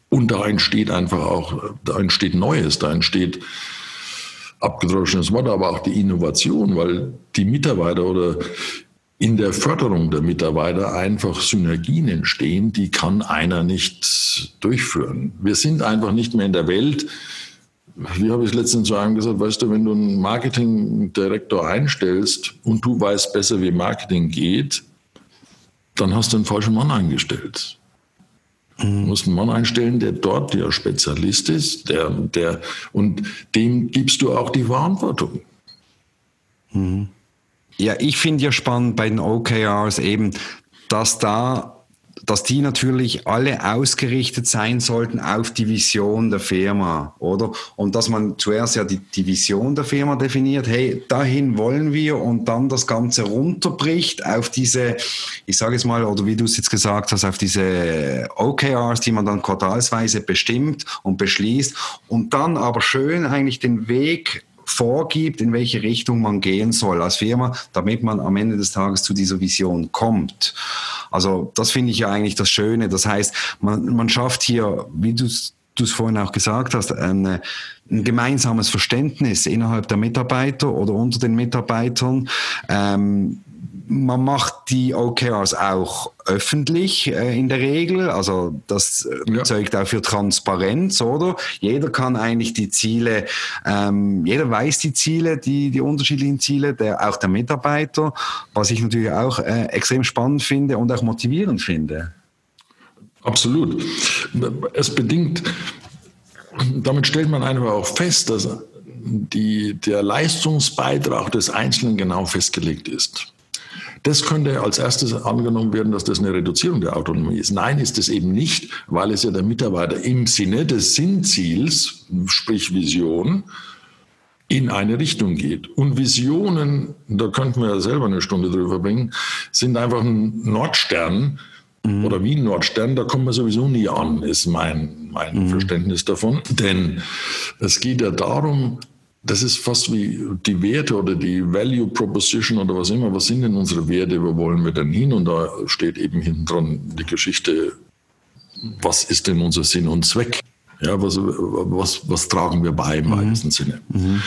Und da entsteht einfach auch, da entsteht Neues, da entsteht abgedroschenes Wort, aber auch die Innovation, weil die Mitarbeiter oder in der Förderung der Mitarbeiter einfach Synergien entstehen, die kann einer nicht durchführen. Wir sind einfach nicht mehr in der Welt. Wie habe ich letztens zu einem gesagt, weißt du, wenn du einen Marketingdirektor einstellst und du weißt besser, wie Marketing geht, dann hast du einen falschen Mann eingestellt. Du musst einen Mann einstellen, der dort der Spezialist ist, der, der, und dem gibst du auch die Verantwortung. Mhm. Ja, ich finde ja spannend bei den OKRs eben, dass da dass die natürlich alle ausgerichtet sein sollten auf die Vision der Firma, oder? Und dass man zuerst ja die, die Vision der Firma definiert, hey, dahin wollen wir und dann das Ganze runterbricht auf diese, ich sage es mal, oder wie du es jetzt gesagt hast, auf diese OKRs, die man dann quartalsweise bestimmt und beschließt und dann aber schön eigentlich den Weg vorgibt, in welche Richtung man gehen soll als Firma, damit man am Ende des Tages zu dieser Vision kommt. Also das finde ich ja eigentlich das Schöne. Das heißt, man, man schafft hier, wie du du es vorhin auch gesagt hast, eine, ein gemeinsames Verständnis innerhalb der Mitarbeiter oder unter den Mitarbeitern. Ähm, man macht die OKRs auch öffentlich äh, in der Regel. Also das äh, ja. zeugt auch für Transparenz, oder? Jeder kann eigentlich die Ziele, ähm, jeder weiß die Ziele, die, die unterschiedlichen Ziele, der, auch der Mitarbeiter, was ich natürlich auch äh, extrem spannend finde und auch motivierend finde. Absolut. Es bedingt, damit stellt man einfach auch fest, dass die, der Leistungsbeitrag des Einzelnen genau festgelegt ist. Das könnte als erstes angenommen werden, dass das eine Reduzierung der Autonomie ist. Nein, ist es eben nicht, weil es ja der Mitarbeiter im Sinne des Sinnziels, sprich Vision, in eine Richtung geht. Und Visionen, da könnten wir ja selber eine Stunde drüber bringen, sind einfach ein Nordstern mhm. oder wie ein Nordstern, da kommt man sowieso nie an, ist mein, mein mhm. Verständnis davon. Denn es geht ja darum, das ist fast wie die Werte oder die Value Proposition oder was immer. Was sind denn unsere Werte? Wo wollen wir denn hin? Und da steht eben hinten dran die Geschichte, was ist denn unser Sinn und Zweck? Ja, was, was, was tragen wir bei im mhm. weitesten Sinne? Mhm.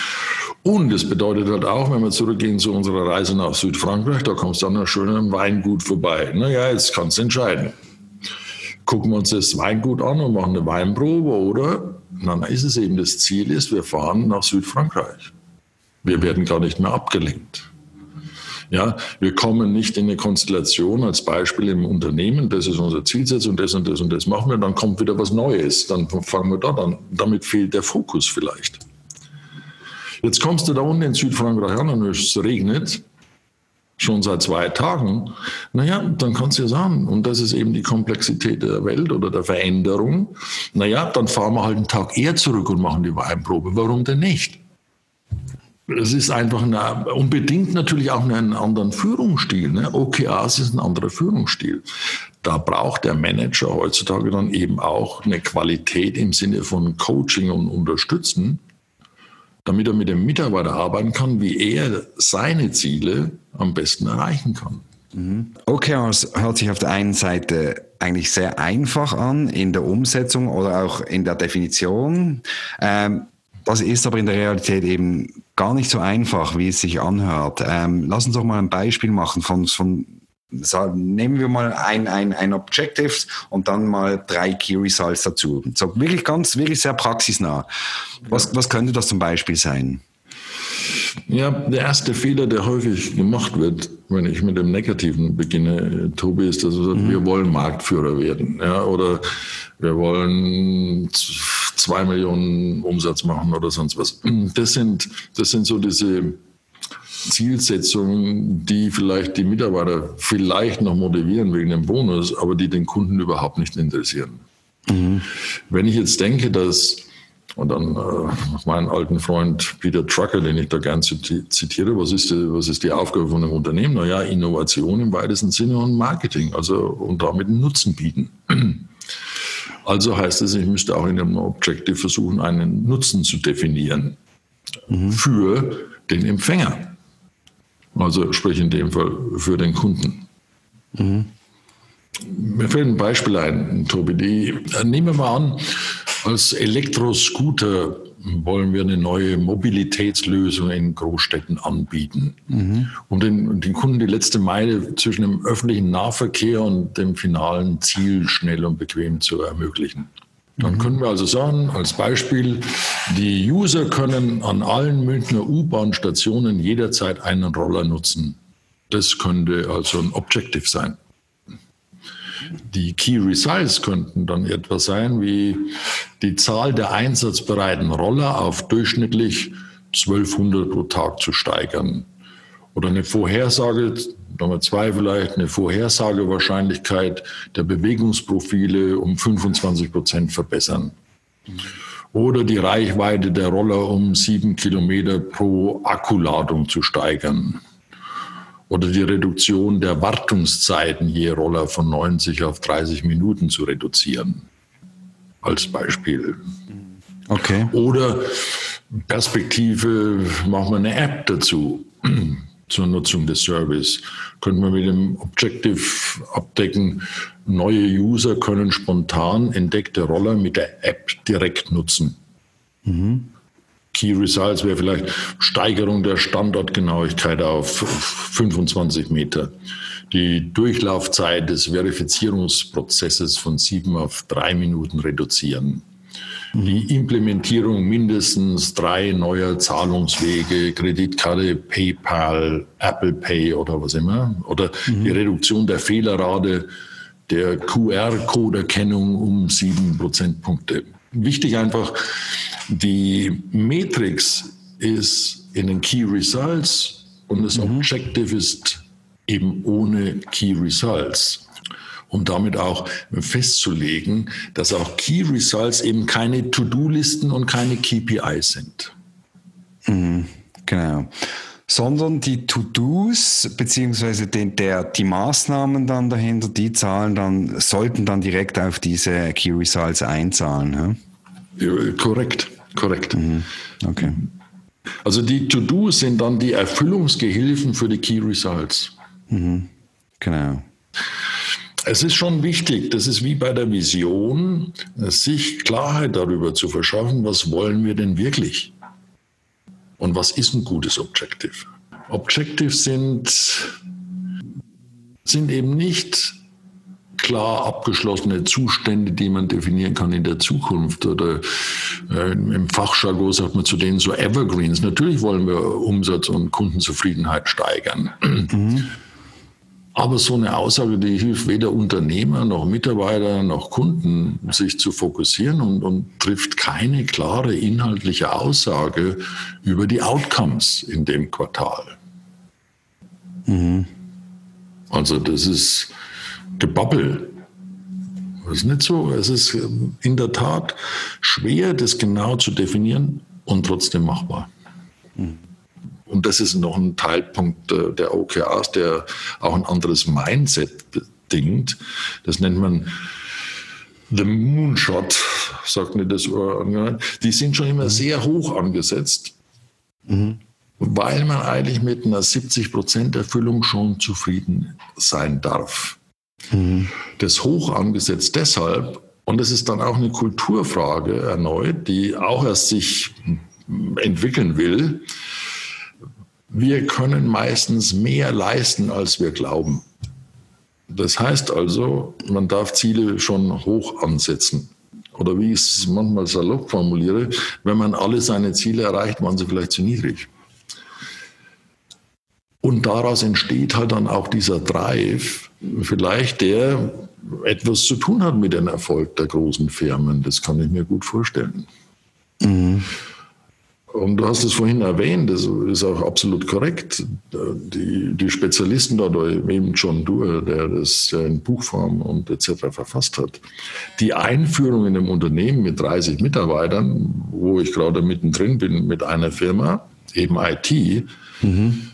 Und es bedeutet halt auch, wenn wir zurückgehen zu unserer Reise nach Südfrankreich, da kommst du an einer schönen Weingut vorbei. Naja, jetzt kannst du entscheiden. Gucken wir uns das Weingut an und machen eine Weinprobe oder dann ist es eben das Ziel ist, wir fahren nach Südfrankreich. Wir werden gar nicht mehr abgelenkt. Ja, wir kommen nicht in eine Konstellation als Beispiel im Unternehmen, das ist unser Zielsetzung, das und das und das machen wir, dann kommt wieder was Neues, dann fangen wir dort an. Damit fehlt der Fokus vielleicht. Jetzt kommst du da unten in Südfrankreich an und es regnet schon seit zwei Tagen, naja, dann kannst du ja sagen, und das ist eben die Komplexität der Welt oder der Veränderung, naja, dann fahren wir halt einen Tag eher zurück und machen die Weinprobe. Warum denn nicht? Es ist einfach eine, unbedingt natürlich auch einen anderen Führungsstil. Ne? OKRs ist ein anderer Führungsstil. Da braucht der Manager heutzutage dann eben auch eine Qualität im Sinne von Coaching und Unterstützen, damit er mit dem Mitarbeiter arbeiten kann, wie er seine Ziele am besten erreichen kann. Mhm. OKRs hört sich auf der einen Seite eigentlich sehr einfach an in der Umsetzung oder auch in der Definition. Ähm, das ist aber in der Realität eben gar nicht so einfach, wie es sich anhört. Ähm, lass uns doch mal ein Beispiel machen von, von nehmen wir mal ein, ein, ein Objectives und dann mal drei Key Results dazu. So wirklich ganz, wirklich sehr praxisnah. Was, was könnte das zum Beispiel sein? Ja, der erste Fehler, der häufig gemacht wird, wenn ich mit dem Negativen beginne, Tobi, ist, dass mhm. wir wollen Marktführer werden. Ja, oder wir wollen zwei Millionen Umsatz machen oder sonst was. Das sind, das sind so diese Zielsetzungen, die vielleicht die Mitarbeiter vielleicht noch motivieren wegen dem Bonus, aber die den Kunden überhaupt nicht interessieren. Mhm. Wenn ich jetzt denke, dass und dann äh, meinen alten Freund Peter Trucker, den ich da gern zitiere, was ist, die, was ist die Aufgabe von einem Unternehmen? Naja, Innovation im weitesten Sinne und Marketing, also und damit einen Nutzen bieten. Also heißt es, ich müsste auch in einem Objective versuchen, einen Nutzen zu definieren mhm. für den Empfänger. Also sprich in dem Fall für den Kunden. Mhm. Mir fällt ein Beispiel ein, Tobi. Die, äh, nehmen wir mal an, als Elektroscooter wollen wir eine neue Mobilitätslösung in Großstädten anbieten, mhm. um den, den, Kunden die letzte Meile zwischen dem öffentlichen Nahverkehr und dem finalen Ziel schnell und bequem zu ermöglichen. Dann können wir also sagen, als Beispiel, die User können an allen Münchner U-Bahn-Stationen jederzeit einen Roller nutzen. Das könnte also ein Objective sein. Die Key Results könnten dann etwas sein wie die Zahl der einsatzbereiten Roller auf durchschnittlich 1200 pro Tag zu steigern. Oder eine Vorhersage Nummer zwei vielleicht eine Vorhersagewahrscheinlichkeit der Bewegungsprofile um 25 Prozent verbessern. Oder die Reichweite der Roller um sieben Kilometer pro Akkuladung zu steigern. Oder die Reduktion der Wartungszeiten je Roller von 90 auf 30 Minuten zu reduzieren. Als Beispiel. Okay. Oder Perspektive, machen wir eine App dazu zur Nutzung des Service. Können wir mit dem Objective abdecken, neue User können spontan entdeckte Roller mit der App direkt nutzen. Mhm. Key Results wäre vielleicht Steigerung der Standortgenauigkeit auf 25 Meter, die Durchlaufzeit des Verifizierungsprozesses von sieben auf drei Minuten reduzieren die Implementierung mindestens drei neuer Zahlungswege, Kreditkarte, PayPal, Apple Pay oder was immer, oder mhm. die Reduktion der Fehlerrate der QR-Code-Erkennung um sieben Prozentpunkte. Wichtig einfach, die Matrix ist in den Key Results und das mhm. Objective ist eben ohne Key Results um damit auch festzulegen, dass auch Key Results eben keine To-Do-Listen und keine KPIs sind. Mhm, genau sondern die To-Dos beziehungsweise den, der, die Maßnahmen dann dahinter, die Zahlen dann sollten dann direkt auf diese Key Results einzahlen. Ja? Ja, korrekt, korrekt. Mhm. Okay. Also die To-Dos sind dann die Erfüllungsgehilfen für die Key Results. Mhm. Genau. Es ist schon wichtig, das ist wie bei der Vision, sich Klarheit darüber zu verschaffen, was wollen wir denn wirklich? Und was ist ein gutes Objective? Objectives sind, sind eben nicht klar abgeschlossene Zustände, die man definieren kann in der Zukunft. Oder äh, im Fachjargon sagt man zu denen so Evergreens. Natürlich wollen wir Umsatz und Kundenzufriedenheit steigern. Mhm. Aber so eine Aussage, die hilft weder Unternehmer noch Mitarbeiter noch Kunden, sich zu fokussieren und, und trifft keine klare inhaltliche Aussage über die Outcomes in dem Quartal. Mhm. Also das ist Gebabbel. Das ist nicht so. Es ist in der Tat schwer, das genau zu definieren und trotzdem machbar. Mhm. Und das ist noch ein Teilpunkt äh, der OKRs, der auch ein anderes Mindset bedingt. Das nennt man The Moonshot, sagt mir das. Die sind schon immer mhm. sehr hoch angesetzt, mhm. weil man eigentlich mit einer 70% Erfüllung schon zufrieden sein darf. Mhm. Das hoch angesetzt deshalb, und das ist dann auch eine Kulturfrage erneut, die auch erst sich entwickeln will, wir können meistens mehr leisten, als wir glauben. Das heißt also, man darf Ziele schon hoch ansetzen. Oder wie ich es manchmal salopp formuliere, wenn man alle seine Ziele erreicht, waren sie vielleicht zu niedrig. Und daraus entsteht halt dann auch dieser Drive, vielleicht der etwas zu tun hat mit dem Erfolg der großen Firmen. Das kann ich mir gut vorstellen. Mhm. Und du hast es vorhin erwähnt, das ist auch absolut korrekt. Die, die Spezialisten dort, eben John Doerr, der das in Buchform und etc. verfasst hat, die Einführung in einem Unternehmen mit 30 Mitarbeitern, wo ich gerade mittendrin bin mit einer Firma, eben IT, mhm.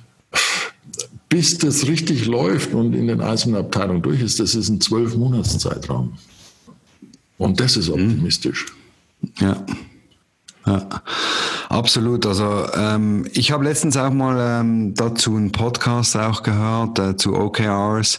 bis das richtig läuft und in den einzelnen Abteilungen durch ist, das ist ein zwölf Monats Zeitraum. Und das ist mhm. optimistisch. Ja. Ja, absolut. Also ähm, ich habe letztens auch mal ähm, dazu einen Podcast auch gehört äh, zu OKRs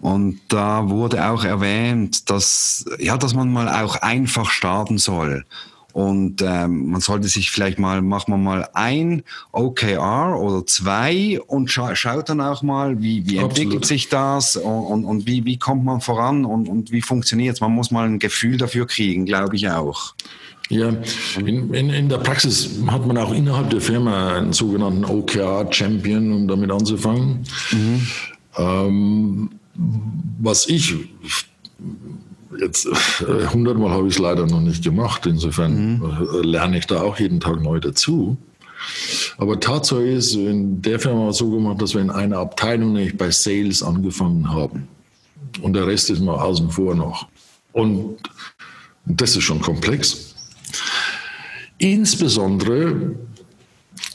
und da wurde auch erwähnt, dass ja, dass man mal auch einfach starten soll. Und ähm, man sollte sich vielleicht mal, macht man mal ein OKR oder zwei und scha schaut dann auch mal, wie, wie entwickelt sich das und, und, und, wie, wie kommt man voran und, und wie funktioniert es. Man muss mal ein Gefühl dafür kriegen, glaube ich auch. Ja, in, in, in, der Praxis hat man auch innerhalb der Firma einen sogenannten OKR-Champion, um damit anzufangen. Mhm. Ähm, was ich jetzt äh, hundertmal habe ich es leider noch nicht gemacht, insofern mhm. lerne ich da auch jeden Tag neu dazu. Aber Tatsache ist, in der Firma so gemacht, dass wir in einer Abteilung, nämlich bei Sales, angefangen haben. Und der Rest ist mal außen vor noch. Und das ist schon komplex. Insbesondere,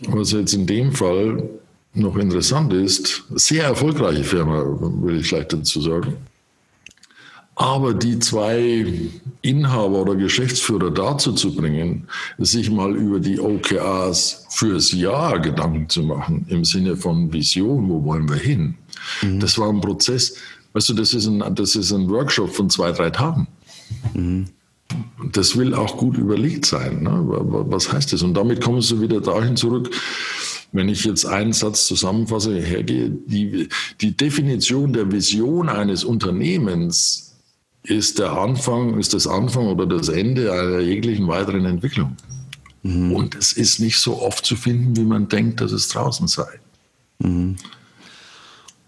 was jetzt in dem Fall noch interessant ist, sehr erfolgreiche Firma, will ich gleich dazu sagen. Aber die zwei Inhaber oder Geschäftsführer dazu zu bringen, sich mal über die OKRs fürs Jahr Gedanken zu machen, im Sinne von Vision, wo wollen wir hin? Mhm. Das war ein Prozess, weißt du, das ist ein, das ist ein Workshop von zwei, drei Tagen. Mhm das will auch gut überlegt sein. Ne? Was heißt das? Und damit kommen Sie wieder dahin zurück, wenn ich jetzt einen Satz zusammenfasse, hergehe, die, die Definition der Vision eines Unternehmens ist der Anfang, ist das Anfang oder das Ende einer jeglichen weiteren Entwicklung. Mhm. Und es ist nicht so oft zu finden, wie man denkt, dass es draußen sei. Mhm.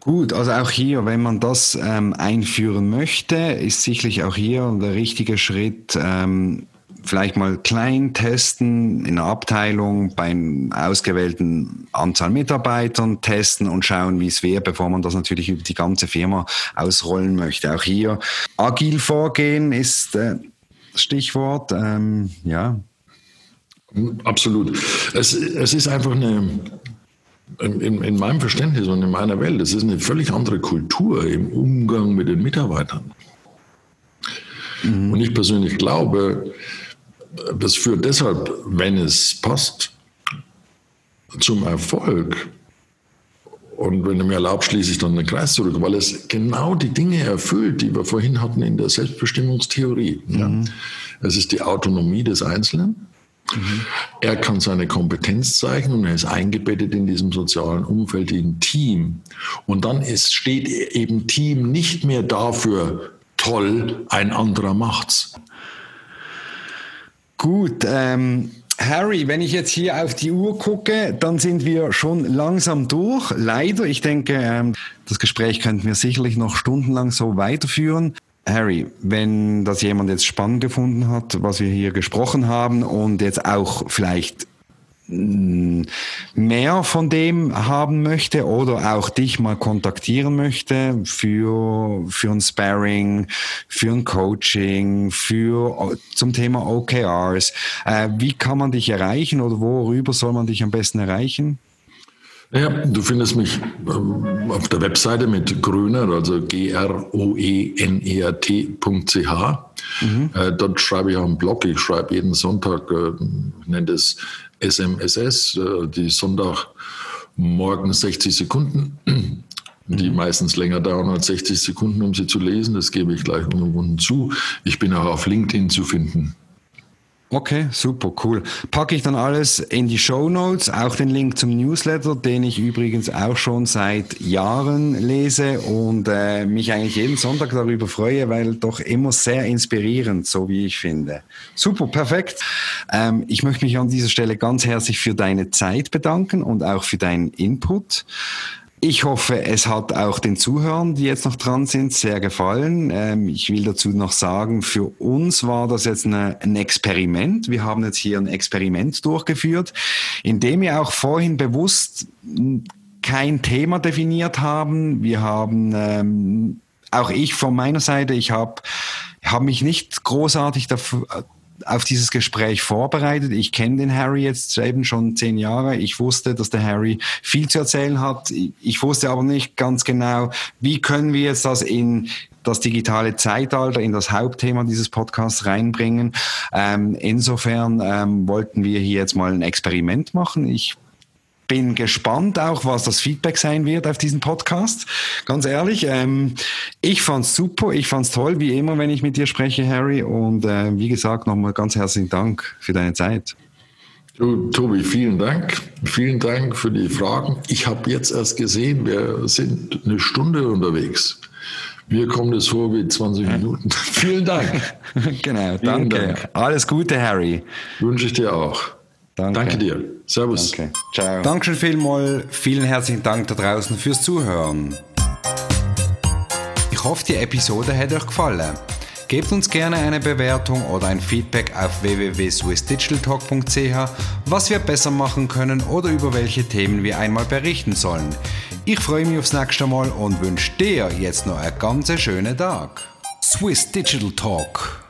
Gut, also auch hier, wenn man das ähm, einführen möchte, ist sicherlich auch hier der richtige Schritt, ähm, vielleicht mal klein testen in einer Abteilung beim ausgewählten Anzahl Mitarbeitern testen und schauen, wie es wäre, bevor man das natürlich über die ganze Firma ausrollen möchte. Auch hier agil vorgehen ist äh, Stichwort, ähm, ja. Absolut. Es, es ist einfach eine, in, in, meinem Verständnis und in meiner Welt, es ist eine völlig andere Kultur im Umgang mit den Mitarbeitern. Mhm. Und ich persönlich glaube, das führt deshalb, wenn es passt, zum Erfolg. Und wenn du mir erlaubt, schließe ich dann den Kreis zurück, weil es genau die Dinge erfüllt, die wir vorhin hatten in der Selbstbestimmungstheorie. Mhm. Ja. Es ist die Autonomie des Einzelnen. Mhm. Er kann seine Kompetenz zeigen und er ist eingebettet in diesem sozialen Umfeld, in Team. Und dann ist, steht eben Team nicht mehr dafür, toll, ein anderer macht's. Gut, ähm, Harry, wenn ich jetzt hier auf die Uhr gucke, dann sind wir schon langsam durch. Leider, ich denke, ähm, das Gespräch könnten wir sicherlich noch stundenlang so weiterführen. Harry, wenn das jemand jetzt spannend gefunden hat, was wir hier gesprochen haben und jetzt auch vielleicht mm, mehr von dem haben möchte oder auch dich mal kontaktieren möchte für, für ein Sparring, für ein Coaching, für, zum Thema OKRs, äh, wie kann man dich erreichen oder worüber soll man dich am besten erreichen? Ja, du findest mich ähm, auf der Webseite mit Gröner, also G-R-O-E-N-E-R-T.ch. Mhm. Äh, dort schreibe ich auch einen Blog. Ich schreibe jeden Sonntag, äh, ich nenne es SMSS, äh, die Sonntagmorgen 60 Sekunden, die mhm. meistens länger dauern als 60 Sekunden, um sie zu lesen. Das gebe ich gleich unumwunden zu. Ich bin auch auf LinkedIn zu finden. Okay, super, cool. Packe ich dann alles in die Show Notes, auch den Link zum Newsletter, den ich übrigens auch schon seit Jahren lese und äh, mich eigentlich jeden Sonntag darüber freue, weil doch immer sehr inspirierend, so wie ich finde. Super, perfekt. Ähm, ich möchte mich an dieser Stelle ganz herzlich für deine Zeit bedanken und auch für deinen Input. Ich hoffe, es hat auch den Zuhörern, die jetzt noch dran sind, sehr gefallen. Ähm, ich will dazu noch sagen, für uns war das jetzt eine, ein Experiment. Wir haben jetzt hier ein Experiment durchgeführt, in dem wir auch vorhin bewusst kein Thema definiert haben. Wir haben, ähm, auch ich von meiner Seite, ich habe hab mich nicht großartig dafür, auf dieses Gespräch vorbereitet. Ich kenne den Harry jetzt eben schon zehn Jahre. Ich wusste, dass der Harry viel zu erzählen hat. Ich wusste aber nicht ganz genau, wie können wir jetzt das in das digitale Zeitalter in das Hauptthema dieses Podcasts reinbringen. Ähm, insofern ähm, wollten wir hier jetzt mal ein Experiment machen. Ich bin gespannt auch, was das Feedback sein wird auf diesen Podcast. Ganz ehrlich, ähm, ich fand's super, ich fand's toll, wie immer, wenn ich mit dir spreche, Harry. Und äh, wie gesagt, nochmal ganz herzlichen Dank für deine Zeit. Du, Tobi, vielen Dank. Vielen Dank für die Fragen. Ich habe jetzt erst gesehen, wir sind eine Stunde unterwegs. Mir kommt es vor wie 20 Minuten. Vielen Dank. genau, Vielen danke. Dank. Alles Gute, Harry. Wünsche ich dir auch. Danke. Danke dir. Servus. Danke. Ciao. Dankeschön vielmals. Vielen herzlichen Dank da draußen fürs Zuhören. Ich hoffe, die Episode hat euch gefallen. Gebt uns gerne eine Bewertung oder ein Feedback auf www.swissdigitaltalk.ch, was wir besser machen können oder über welche Themen wir einmal berichten sollen. Ich freue mich aufs nächste Mal und wünsche dir jetzt noch einen ganz schönen Tag. Swiss Digital Talk